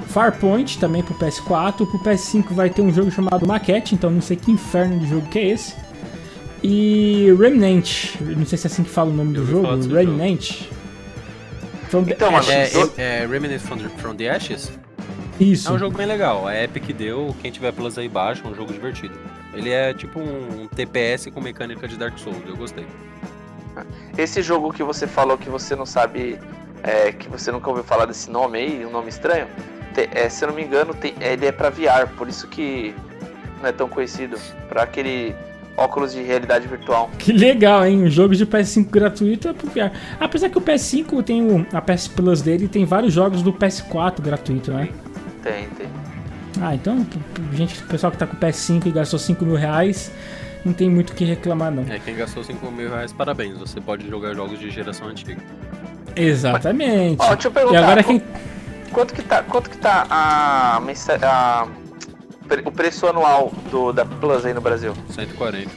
S1: Farpoint também pro PS4. Pro PS5 vai ter um jogo chamado Maquette, então não sei que inferno de jogo que é esse. E Remnant, não sei se é assim que fala o nome
S3: Eu
S1: do jogo. Remnant. From the
S2: Então,
S1: Ashes.
S3: É, é, é Remnant from, the- from the Ashes?
S1: Isso.
S3: É um jogo bem legal. A Epic deu, quem tiver Plus aí baixa, é um jogo divertido. Ele é tipo um TPS com mecânica de Dark Souls, eu gostei.
S2: Esse jogo que você falou que você não sabe, é, que você nunca ouviu falar desse nome aí, um nome estranho, te- é, se eu não me engano, tem- ele é pra VR, por isso que não é tão conhecido. Pra aquele óculos de realidade virtual.
S1: Que legal, hein? Um jogo de PS5 gratuito é pro VR. Apesar que o PS5 tem o, a PS Plus dele tem vários jogos do PS4 gratuito, né?
S2: Tem, tem.
S1: Ah, então, gente, o pessoal que tá com o PS5 e gastou 5 mil reais, não tem muito o que reclamar, não.
S3: É, quem gastou 5 mil reais, parabéns. Você pode jogar jogos de geração antiga.
S1: Exatamente.
S2: Ó, deixa eu
S1: e
S2: perguntar,
S1: agora
S2: qu-
S1: quem.
S2: quanto que tá, quanto que tá a, a- o preço anual do, da Plus aí no Brasil?
S3: 140.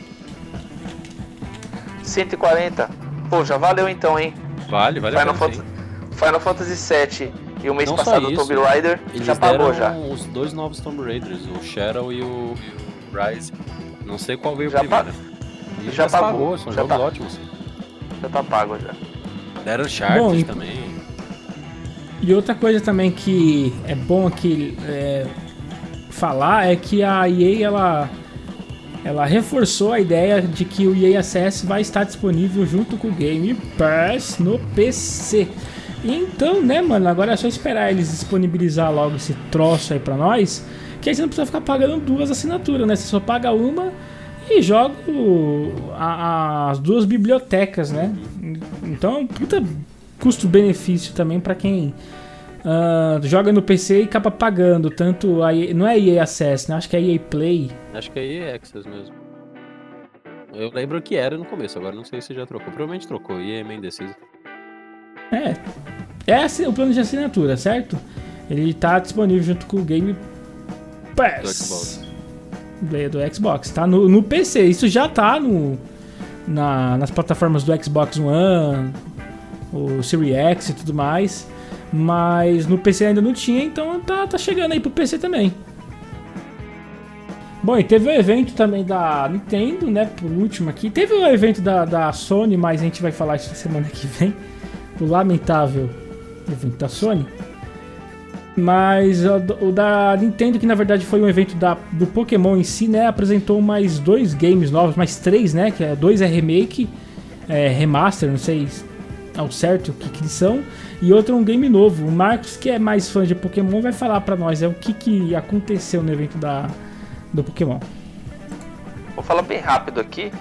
S2: 140? Pô, já valeu então, hein?
S4: Vale, vale
S2: Final, Fantasy, Final Fantasy VII e o mês
S4: Não
S2: passado o Tomb Raider
S4: Eles
S2: já pagou já.
S4: os dois novos Tomb Raiders, o Shadow e o, e o Rise. Não sei qual veio
S2: Já
S4: primeiro.
S2: pa-
S4: E
S2: já
S4: já,
S2: pagou,
S4: pagou, são
S2: já
S4: jogos
S2: tá.
S4: ótimos.
S2: Já tá pago já.
S4: Deram Uncharted
S1: Bom,
S4: também.
S1: E outra coisa também que é bom aqui é, falar é que a EA ela, ela reforçou a ideia de que o EA Access vai estar disponível junto com o Game Pass no PC. Então, né, mano, agora é só esperar eles disponibilizar logo esse troço aí pra nós, que aí você não precisa ficar pagando duas assinaturas, né? Você só paga uma e joga as duas bibliotecas, né? Então, puta custo-benefício também pra quem ah, joga no PC e acaba pagando tanto a EA, não é EA Access, né? Acho que é EA Play.
S4: Acho que é EA Access mesmo. Eu lembro que era no começo, agora não sei se já trocou. Provavelmente trocou, EA é meio.
S1: É. É assi- o plano de assinatura, certo? Ele tá disponível junto com o Game Pass.
S4: Do Xbox.
S1: Do, Xbox. Tá no, no PC. Isso já tá no, na- nas plataformas do Xbox One, o Series X e tudo mais. Mas no PC ainda não tinha, então tá, tá chegando aí pro PC também. Bom, e teve o evento também da Nintendo, né? Por último aqui. Teve o evento da, da Sony, mas a gente vai falar isso semana que vem. O lamentável evento da Sony. Mas o, da Nintendo, que na verdade foi um evento da, do Pokémon em si, né? Apresentou mais dois games novos, mais três, né? Que é, dois é remake, é, remaster, não sei ao certo o que, que eles são. E outro é um game novo. O Marcos, que é mais fã de Pokémon, vai falar pra nós é o que, que aconteceu no evento da, do Pokémon.
S2: Vou falar bem rápido aqui,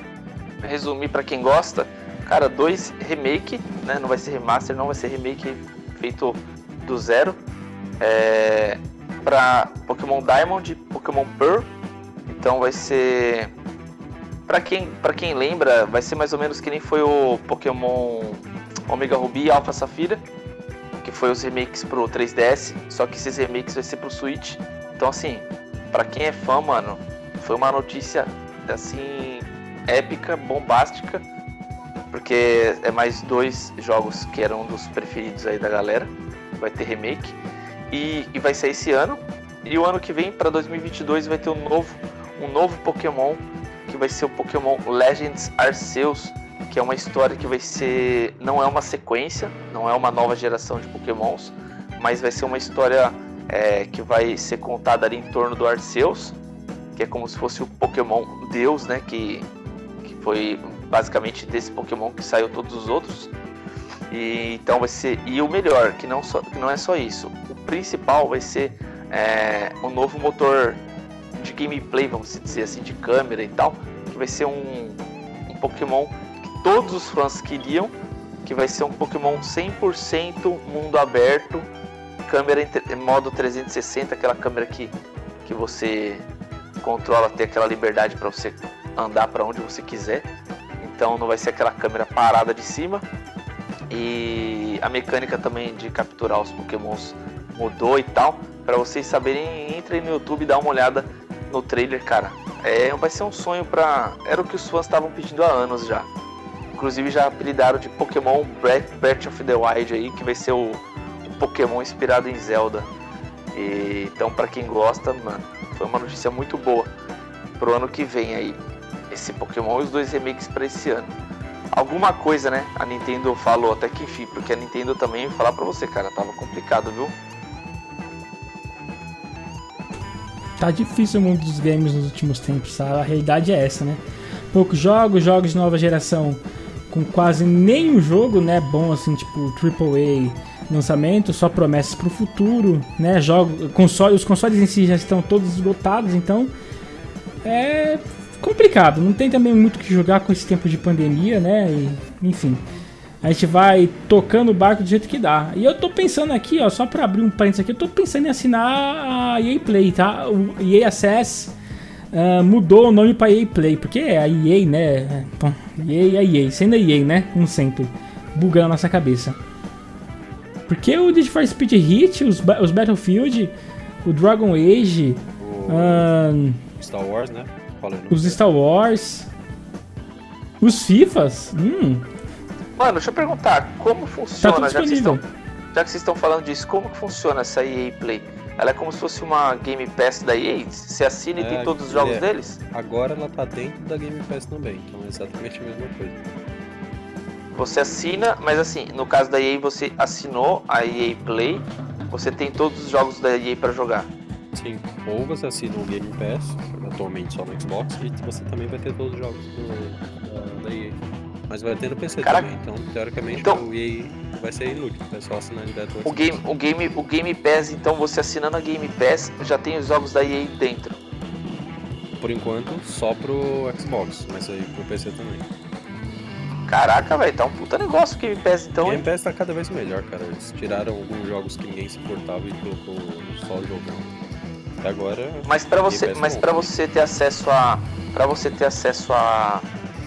S2: resumir pra quem gosta. Cara, dois remake, né? Não vai ser remaster, não vai ser remake feito do zero. É, pra Pokémon Diamond e Pokémon Pearl. Então vai ser. Pra quem, pra quem lembra, vai ser mais ou menos que nem foi o Pokémon Omega Ruby e Alpha Safira. Que foi os remakes pro 3DS. Só que esses remakes vai ser pro Switch. Então assim, pra quem é fã, mano, foi uma notícia assim épica, bombástica, porque é mais dois jogos que eram dos preferidos aí da galera. Vai ter remake e, e vai sair esse ano. E o ano que vem, para 2022, vai ter um novo, um novo Pokémon que vai ser o Pokémon Legends Arceus, que é uma história que vai ser não é uma sequência, não é uma nova geração de Pokémons, mas vai ser uma história é, que vai ser contada ali em torno do Arceus, que é como se fosse o Pokémon Deus, né? Que, que foi basicamente desse Pokémon que saiu todos os outros. E então vai ser e o melhor, que não só que não é só isso. O principal vai ser é, um novo motor de gameplay, vamos dizer assim, de câmera e tal, que vai ser um, um Pokémon que todos os fãs queriam, que vai ser um Pokémon 100% mundo aberto, câmera em modo 360, aquela câmera que, que você controla, ter aquela liberdade para você andar para onde você quiser. Então não vai ser aquela câmera parada de cima. E a mecânica também de capturar os pokémons mudou e tal. Para vocês saberem, entrem no YouTube e dá uma olhada no trailer, cara. É, vai ser um sonho pra. Era o que os fãs estavam pedindo há anos já. Inclusive já apelidaram de Pokémon Breath, of the Wild aí, que vai ser o, o Pokémon inspirado em Zelda. E, então, para quem gosta, mano, foi uma notícia muito boa pro ano que vem aí. Esse Pokémon e os dois remakes para esse ano. Alguma coisa, né? A Nintendo falou até que enfim, porque a Nintendo também, vou falar pra você, cara, tava complicado, viu?
S1: Tá difícil o mundo dos games nos últimos tempos, sabe? A realidade é essa, né? Poucos jogos, jogos de nova geração com quase nenhum jogo, né? Bom assim, tipo AAA lançamento, só promessas pro futuro, né? Jogo, console, os consoles em si já estão todos esgotados, então é complicado. Não tem também muito o que jogar com esse tempo de pandemia, né? E, enfim, a gente vai tocando o barco do jeito que dá. E eu tô pensando aqui, ó, só pra abrir um parênteses aqui, eu tô pensando em assinar a EA Play, tá? O EA Access ah, mudou o nome pra EA Play, porque é a EA, né? Bom, EA é EA, sendo a EA, né? Como sempre, bugando a nossa cabeça. Porque o Need for Speed Hit, os, os Battlefield, o Dragon Age,
S4: O
S1: ahn,
S4: Star Wars, né?
S1: Os Star Wars, os FIFAs, hum,
S2: Mano, deixa eu perguntar, como funciona,
S1: tudo
S2: já, que vocês estão, já que vocês estão falando disso, como que funciona essa EA Play? Ela é como se fosse uma Game Pass da EA? Você assina e
S3: É,
S2: tem todos os jogos
S3: é.
S2: deles?
S3: Agora ela tá dentro da Game Pass também, então é exatamente a mesma coisa.
S2: Você assina, mas assim, no caso da EA você assinou a EA Play, você tem todos os jogos da EA pra jogar.
S3: Sim, ou você assina o Game Pass, atualmente só no Xbox, e você também vai ter todos os jogos do, da, da EA. Mas vai ter no PC
S2: Caraca.
S3: também, então teoricamente
S2: Então-
S3: o EA vai ser inútil, é só assinar direto
S2: O game, o game, o Game Pass, então você assinando a Game Pass já tem os jogos da EA dentro.
S3: Por enquanto, só pro Xbox, mas aí pro PC também.
S2: Caraca, velho, tá um puta negócio o Game Pass então.
S3: o? Game Pass tá cada vez melhor, cara. Eles tiraram alguns jogos que ninguém se importava e colocou só o jogão. Até agora,
S2: Mas para você,
S3: Pass
S2: mas para você ter acesso a, para você ter acesso a,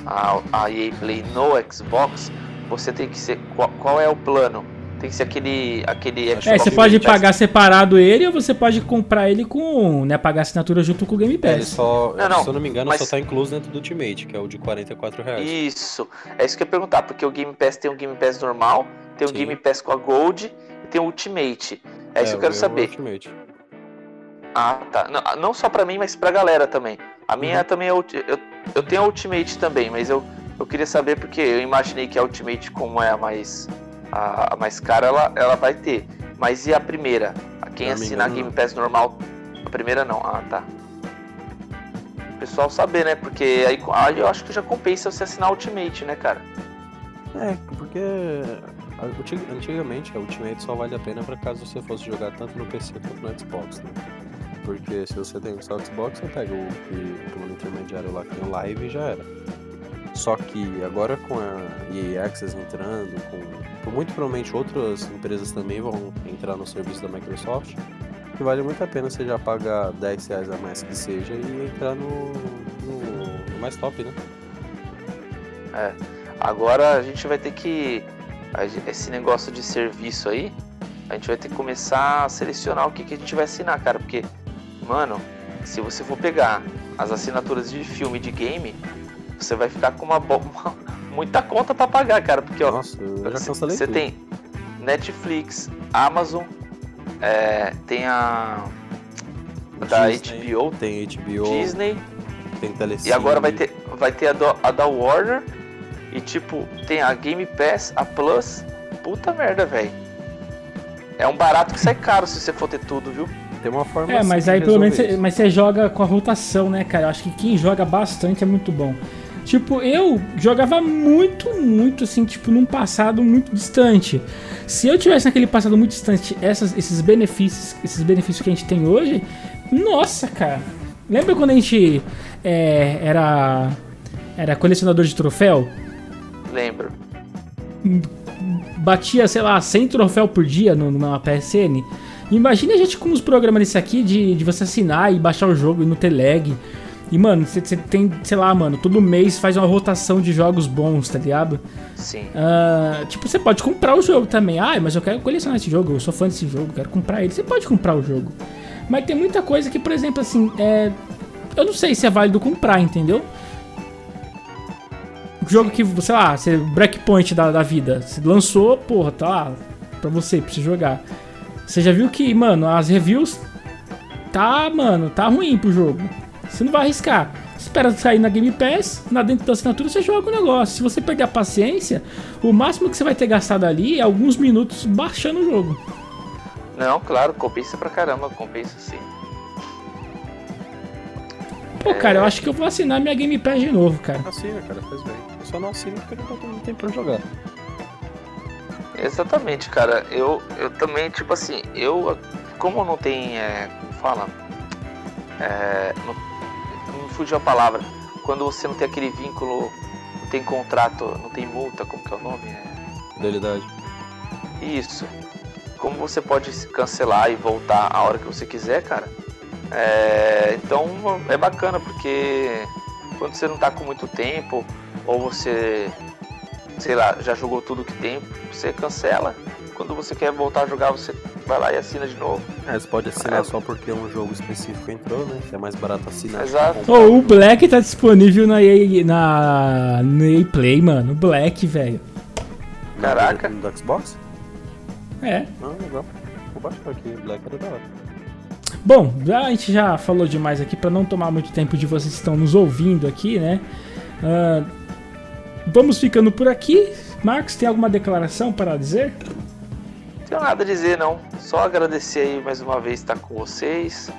S2: a, a EA Play no Xbox, você tem que ser qual, qual é o plano? Tem que ser aquele, aquele
S1: É, você
S3: Game
S1: pode
S2: Pass.
S1: pagar separado ele ou você pode comprar ele com, né, pagar a assinatura junto com o Game
S3: ele
S1: Pass.
S3: só,
S2: Não, não,
S3: se eu não me engano,
S2: mas-
S3: só tá incluso dentro do Ultimate, que é o de 44 reais.
S2: Isso. É isso que eu ia perguntar, porque o Game Pass tem o Game Pass normal, tem o
S3: Sim.
S2: Game Pass com a Gold e tem o Ultimate. É isso que eu
S3: o
S2: quero
S3: meu
S2: saber.
S3: Ultimate.
S2: Ah, tá. Não, não só pra mim, mas pra galera também. A minha
S3: Uhum.
S2: também é eu, eu tenho a Ultimate também, mas eu, eu queria saber porque eu imaginei que a Ultimate, como é a mais a, a mais cara, ela, ela vai ter. Mas e a primeira? A quem
S3: me
S2: assinar a Game. Pass normal? A primeira não. Ah, tá. O pessoal saber, né? Porque aí, aí eu acho que já compensa você assinar a Ultimate, né, cara?
S3: É, porque antigamente a Ultimate só vale a pena pra caso você fosse jogar tanto no PC quanto no Xbox, né? Porque se você tem só Xbox, você pega o que o intermediário lá que tem o Live e já era. Só que agora com a EA Access entrando, com, muito provavelmente outras empresas também vão entrar no serviço da Microsoft, que vale muito a pena você já pagar 10 reais a mais que seja e entrar no, no, no mais top, né?
S2: Agora a gente vai ter que. Esse negócio de serviço aí, a gente vai ter que começar a selecionar o que, que a gente vai assinar, cara. Porque, mano, se você for pegar as assinaturas de filme de game, você vai ficar com uma, bo- uma- muita conta pra pagar, cara. Porque, ó,
S3: Nossa,
S2: você tem Netflix, Amazon, é, tem a. Da
S3: Disney,
S2: HBO,
S3: Tem HBO,
S2: Disney.
S3: tem Telecine.
S2: E agora vai ter, vai ter a, do- a da Warner. E tipo, tem a Game Pass, a Plus. Puta merda, velho. É um barato que sai caro se você for ter tudo, viu?
S3: Tem uma forma
S1: É,
S3: assim
S1: mas
S3: de
S1: aí pelo menos
S3: isso.
S1: mas você joga com a rotação, né, cara? Eu acho que quem joga bastante é muito bom. Tipo, eu jogava muito, muito assim, tipo, num passado muito distante. Se eu tivesse naquele passado muito distante essas- esses benefícios, esses benefícios que a gente tem hoje, nossa, cara. Lembra quando a gente é, era era colecionador de troféu?
S2: Lembro.
S1: batia, sei lá, 100 troféu por dia no, numa PSN. Imagina a gente com os programas desse aqui de, de você assinar e baixar o jogo e não ter lag. E, mano, você tem, sei lá, mano, todo mês faz uma rotação de jogos bons, tá ligado?
S2: Sim.
S1: Ah, tipo, você pode comprar o jogo também. Ah, mas eu quero colecionar esse jogo, eu sou fã desse jogo, quero comprar ele. Você pode comprar o jogo. Mas tem muita coisa que, por exemplo, assim, é. Eu não sei se é válido comprar, entendeu? Um jogo que, sei lá, você, breakpoint da, da vida. Você lançou, porra, tá lá pra você, pra você jogar. Você já viu que, mano, as reviews tá, mano, tá ruim pro jogo. Você não vai arriscar. Espera sair na Game Pass, na dentro da assinatura você joga o negócio. Se você perder a paciência, o máximo que você vai ter gastado ali é alguns minutos baixando o jogo.
S2: Não, claro, compensa pra caramba, compensa sim.
S1: Pô, cara, eu acho que eu vou assinar minha Game Pass de novo, cara.
S3: Assina, cara, faz bem. Eu só não assino porque não tô tendo tempo pra jogar.
S2: Exatamente, cara. Eu, eu também, tipo assim, eu. Como não tem. É, como fala? É, não, não me fugiu a palavra. Quando você não tem aquele vínculo, não tem contrato, não tem multa, como que é o nome? É,
S3: Fidelidade.
S2: Isso. Como você pode cancelar e voltar a hora que você quiser, cara. É, então é bacana porque quando você não tá com muito tempo ou você, sei lá, já jogou tudo que tem, você cancela. Quando você quer voltar a jogar, você vai lá e assina de novo.
S3: É, você pode assinar
S2: É.
S3: só porque um jogo específico entrou, né? Que é mais barato assinar.
S2: Exato.
S3: que comprar.
S1: Ô, o Black tá disponível na EA, na, no EA Play, mano. O Black, velho.
S2: Caraca.
S3: Do, do Xbox?
S1: É.
S3: Ah, legal. Vou baixar aqui, Black era da hora.
S1: Bom, a gente já falou demais aqui para não tomar muito tempo de vocês que estão nos ouvindo aqui, né? Ah, vamos ficando por aqui. Marcos, tem alguma declaração para dizer?
S2: Não tenho nada a dizer, não. Só agradecer aí mais uma vez estar com vocês.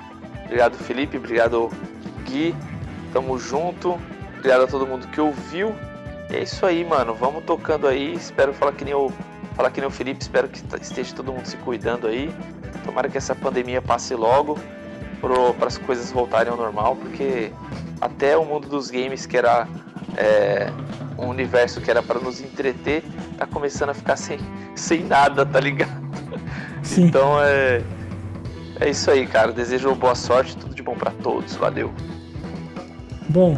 S2: Obrigado, Felipe. Obrigado, Gui. Tamo junto. Obrigado a todo mundo que ouviu. É isso aí, mano. Vamos tocando aí. Espero falar que nem o, falar que nem o Felipe. Espero que esteja todo mundo se cuidando aí. Tomara que essa pandemia passe logo para as coisas voltarem ao normal, porque até o mundo dos games, que era é, um universo que era para nos entreter, tá começando a ficar sem, sem nada, tá ligado?
S1: Sim.
S2: Então é. É isso aí, cara. Desejo boa sorte, tudo de bom pra todos. Valeu.
S1: Bom,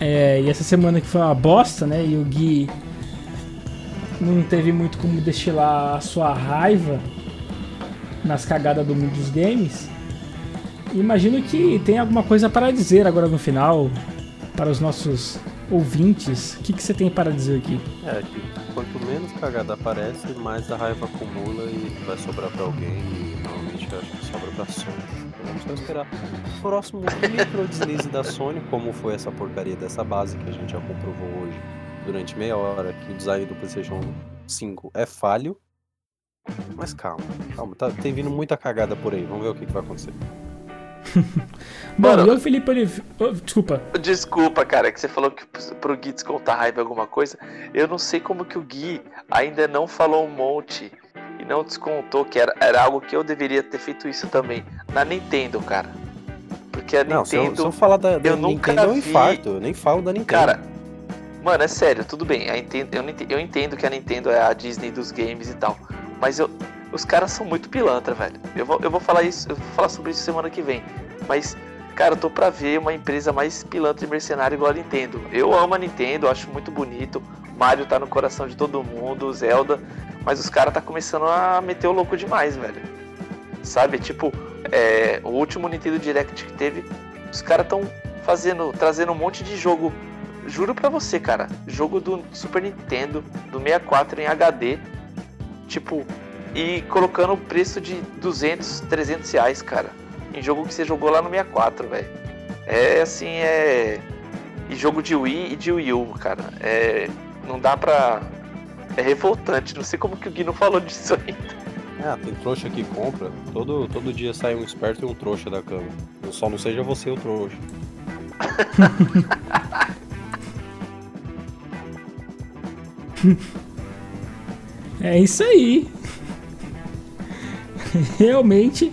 S1: é, e essa semana que foi uma bosta, né? E o Gui não teve muito como destilar a sua raiva nas cagadas do mundo dos games. Imagino que tem alguma coisa para dizer agora no final para os nossos ouvintes. O que, que você tem para dizer aqui?
S3: É, que quanto menos cagada aparece, mais a raiva acumula e vai sobrar pra alguém. E normalmente eu acho que sobra pra Sony. Então vamos só esperar. O próximo micro deslize da Sony, como foi essa porcaria dessa base que a gente já comprovou hoje durante meia hora, que o design do PlayStation 5 é falho. Mas calma, calma, tá, tem vindo muita cagada por aí. Vamos ver o que, que vai acontecer.
S1: Bom,
S2: Mano.
S1: eu, Felipe Oliveira. desculpa.
S2: Desculpa, cara, que você falou que pro Gui descontar raiva em alguma coisa. Eu não sei como que o Gui ainda não falou um monte e não descontou que era, era algo que eu deveria ter feito isso também. Na Nintendo, cara. Porque a
S3: Não, se eu,
S2: Nintendo.
S3: se eu falar da, da
S2: eu nunca
S3: Nintendo, eu
S2: vi-
S3: infarto. Eu nem falo da Nintendo.
S2: Cara, mano, é sério, tudo bem. Nintendo- eu entendo que a Nintendo é a Disney dos games e tal. Mas eu, os caras são muito pilantra, velho. Eu vou, eu vou falar isso, eu vou falar sobre isso semana que vem. Mas, cara, eu tô pra ver uma empresa mais pilantra e mercenária igual a Nintendo. Eu amo a Nintendo, acho muito bonito. Mario tá no coração de todo mundo, Zelda. Mas os caras tá começando a meter o louco demais, velho. Sabe, tipo, é, o último Nintendo Direct que teve, os caras tão fazendo, trazendo um monte de jogo Juro pra você, cara. Jogo do Super Nintendo, do 64 em HD. Tipo, e colocando o preço de 200, 300 reais, cara. Em jogo que você jogou lá no 64, velho. É assim, é. E jogo de Wii e de Wii U, cara. É. Não dá pra. É revoltante. Não sei como que o Gui não falou disso ainda.
S3: Ah, tem trouxa que compra. Todo, todo dia sai um esperto e um trouxa da cama. Só não seja você o trouxa.
S1: É isso aí. Realmente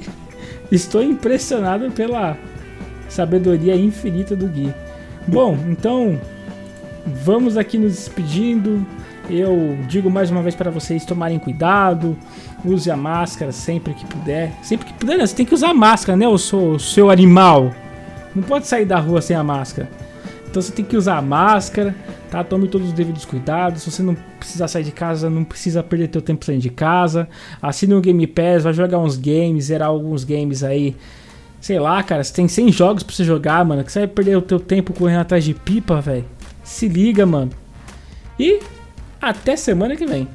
S1: estou impressionado pela sabedoria infinita do Gui. Bom, então vamos aqui nos despedindo. Eu digo mais uma vez para vocês tomarem cuidado, use a máscara sempre que puder. Sempre que puder, né? você tem que usar máscara, né? O seu, seu animal. Não pode sair da rua sem a máscara. Então você tem que usar máscara, tá? Tome todos os devidos cuidados. Se você não precisar sair de casa, não precisa perder teu tempo saindo de casa. Assine o Game Pass, vai jogar uns games, zerar alguns games aí. Sei lá, cara, você tem 100 jogos pra você jogar, mano. Que você vai perder o teu tempo correndo atrás de pipa, velho. Se liga, mano. E até semana que vem.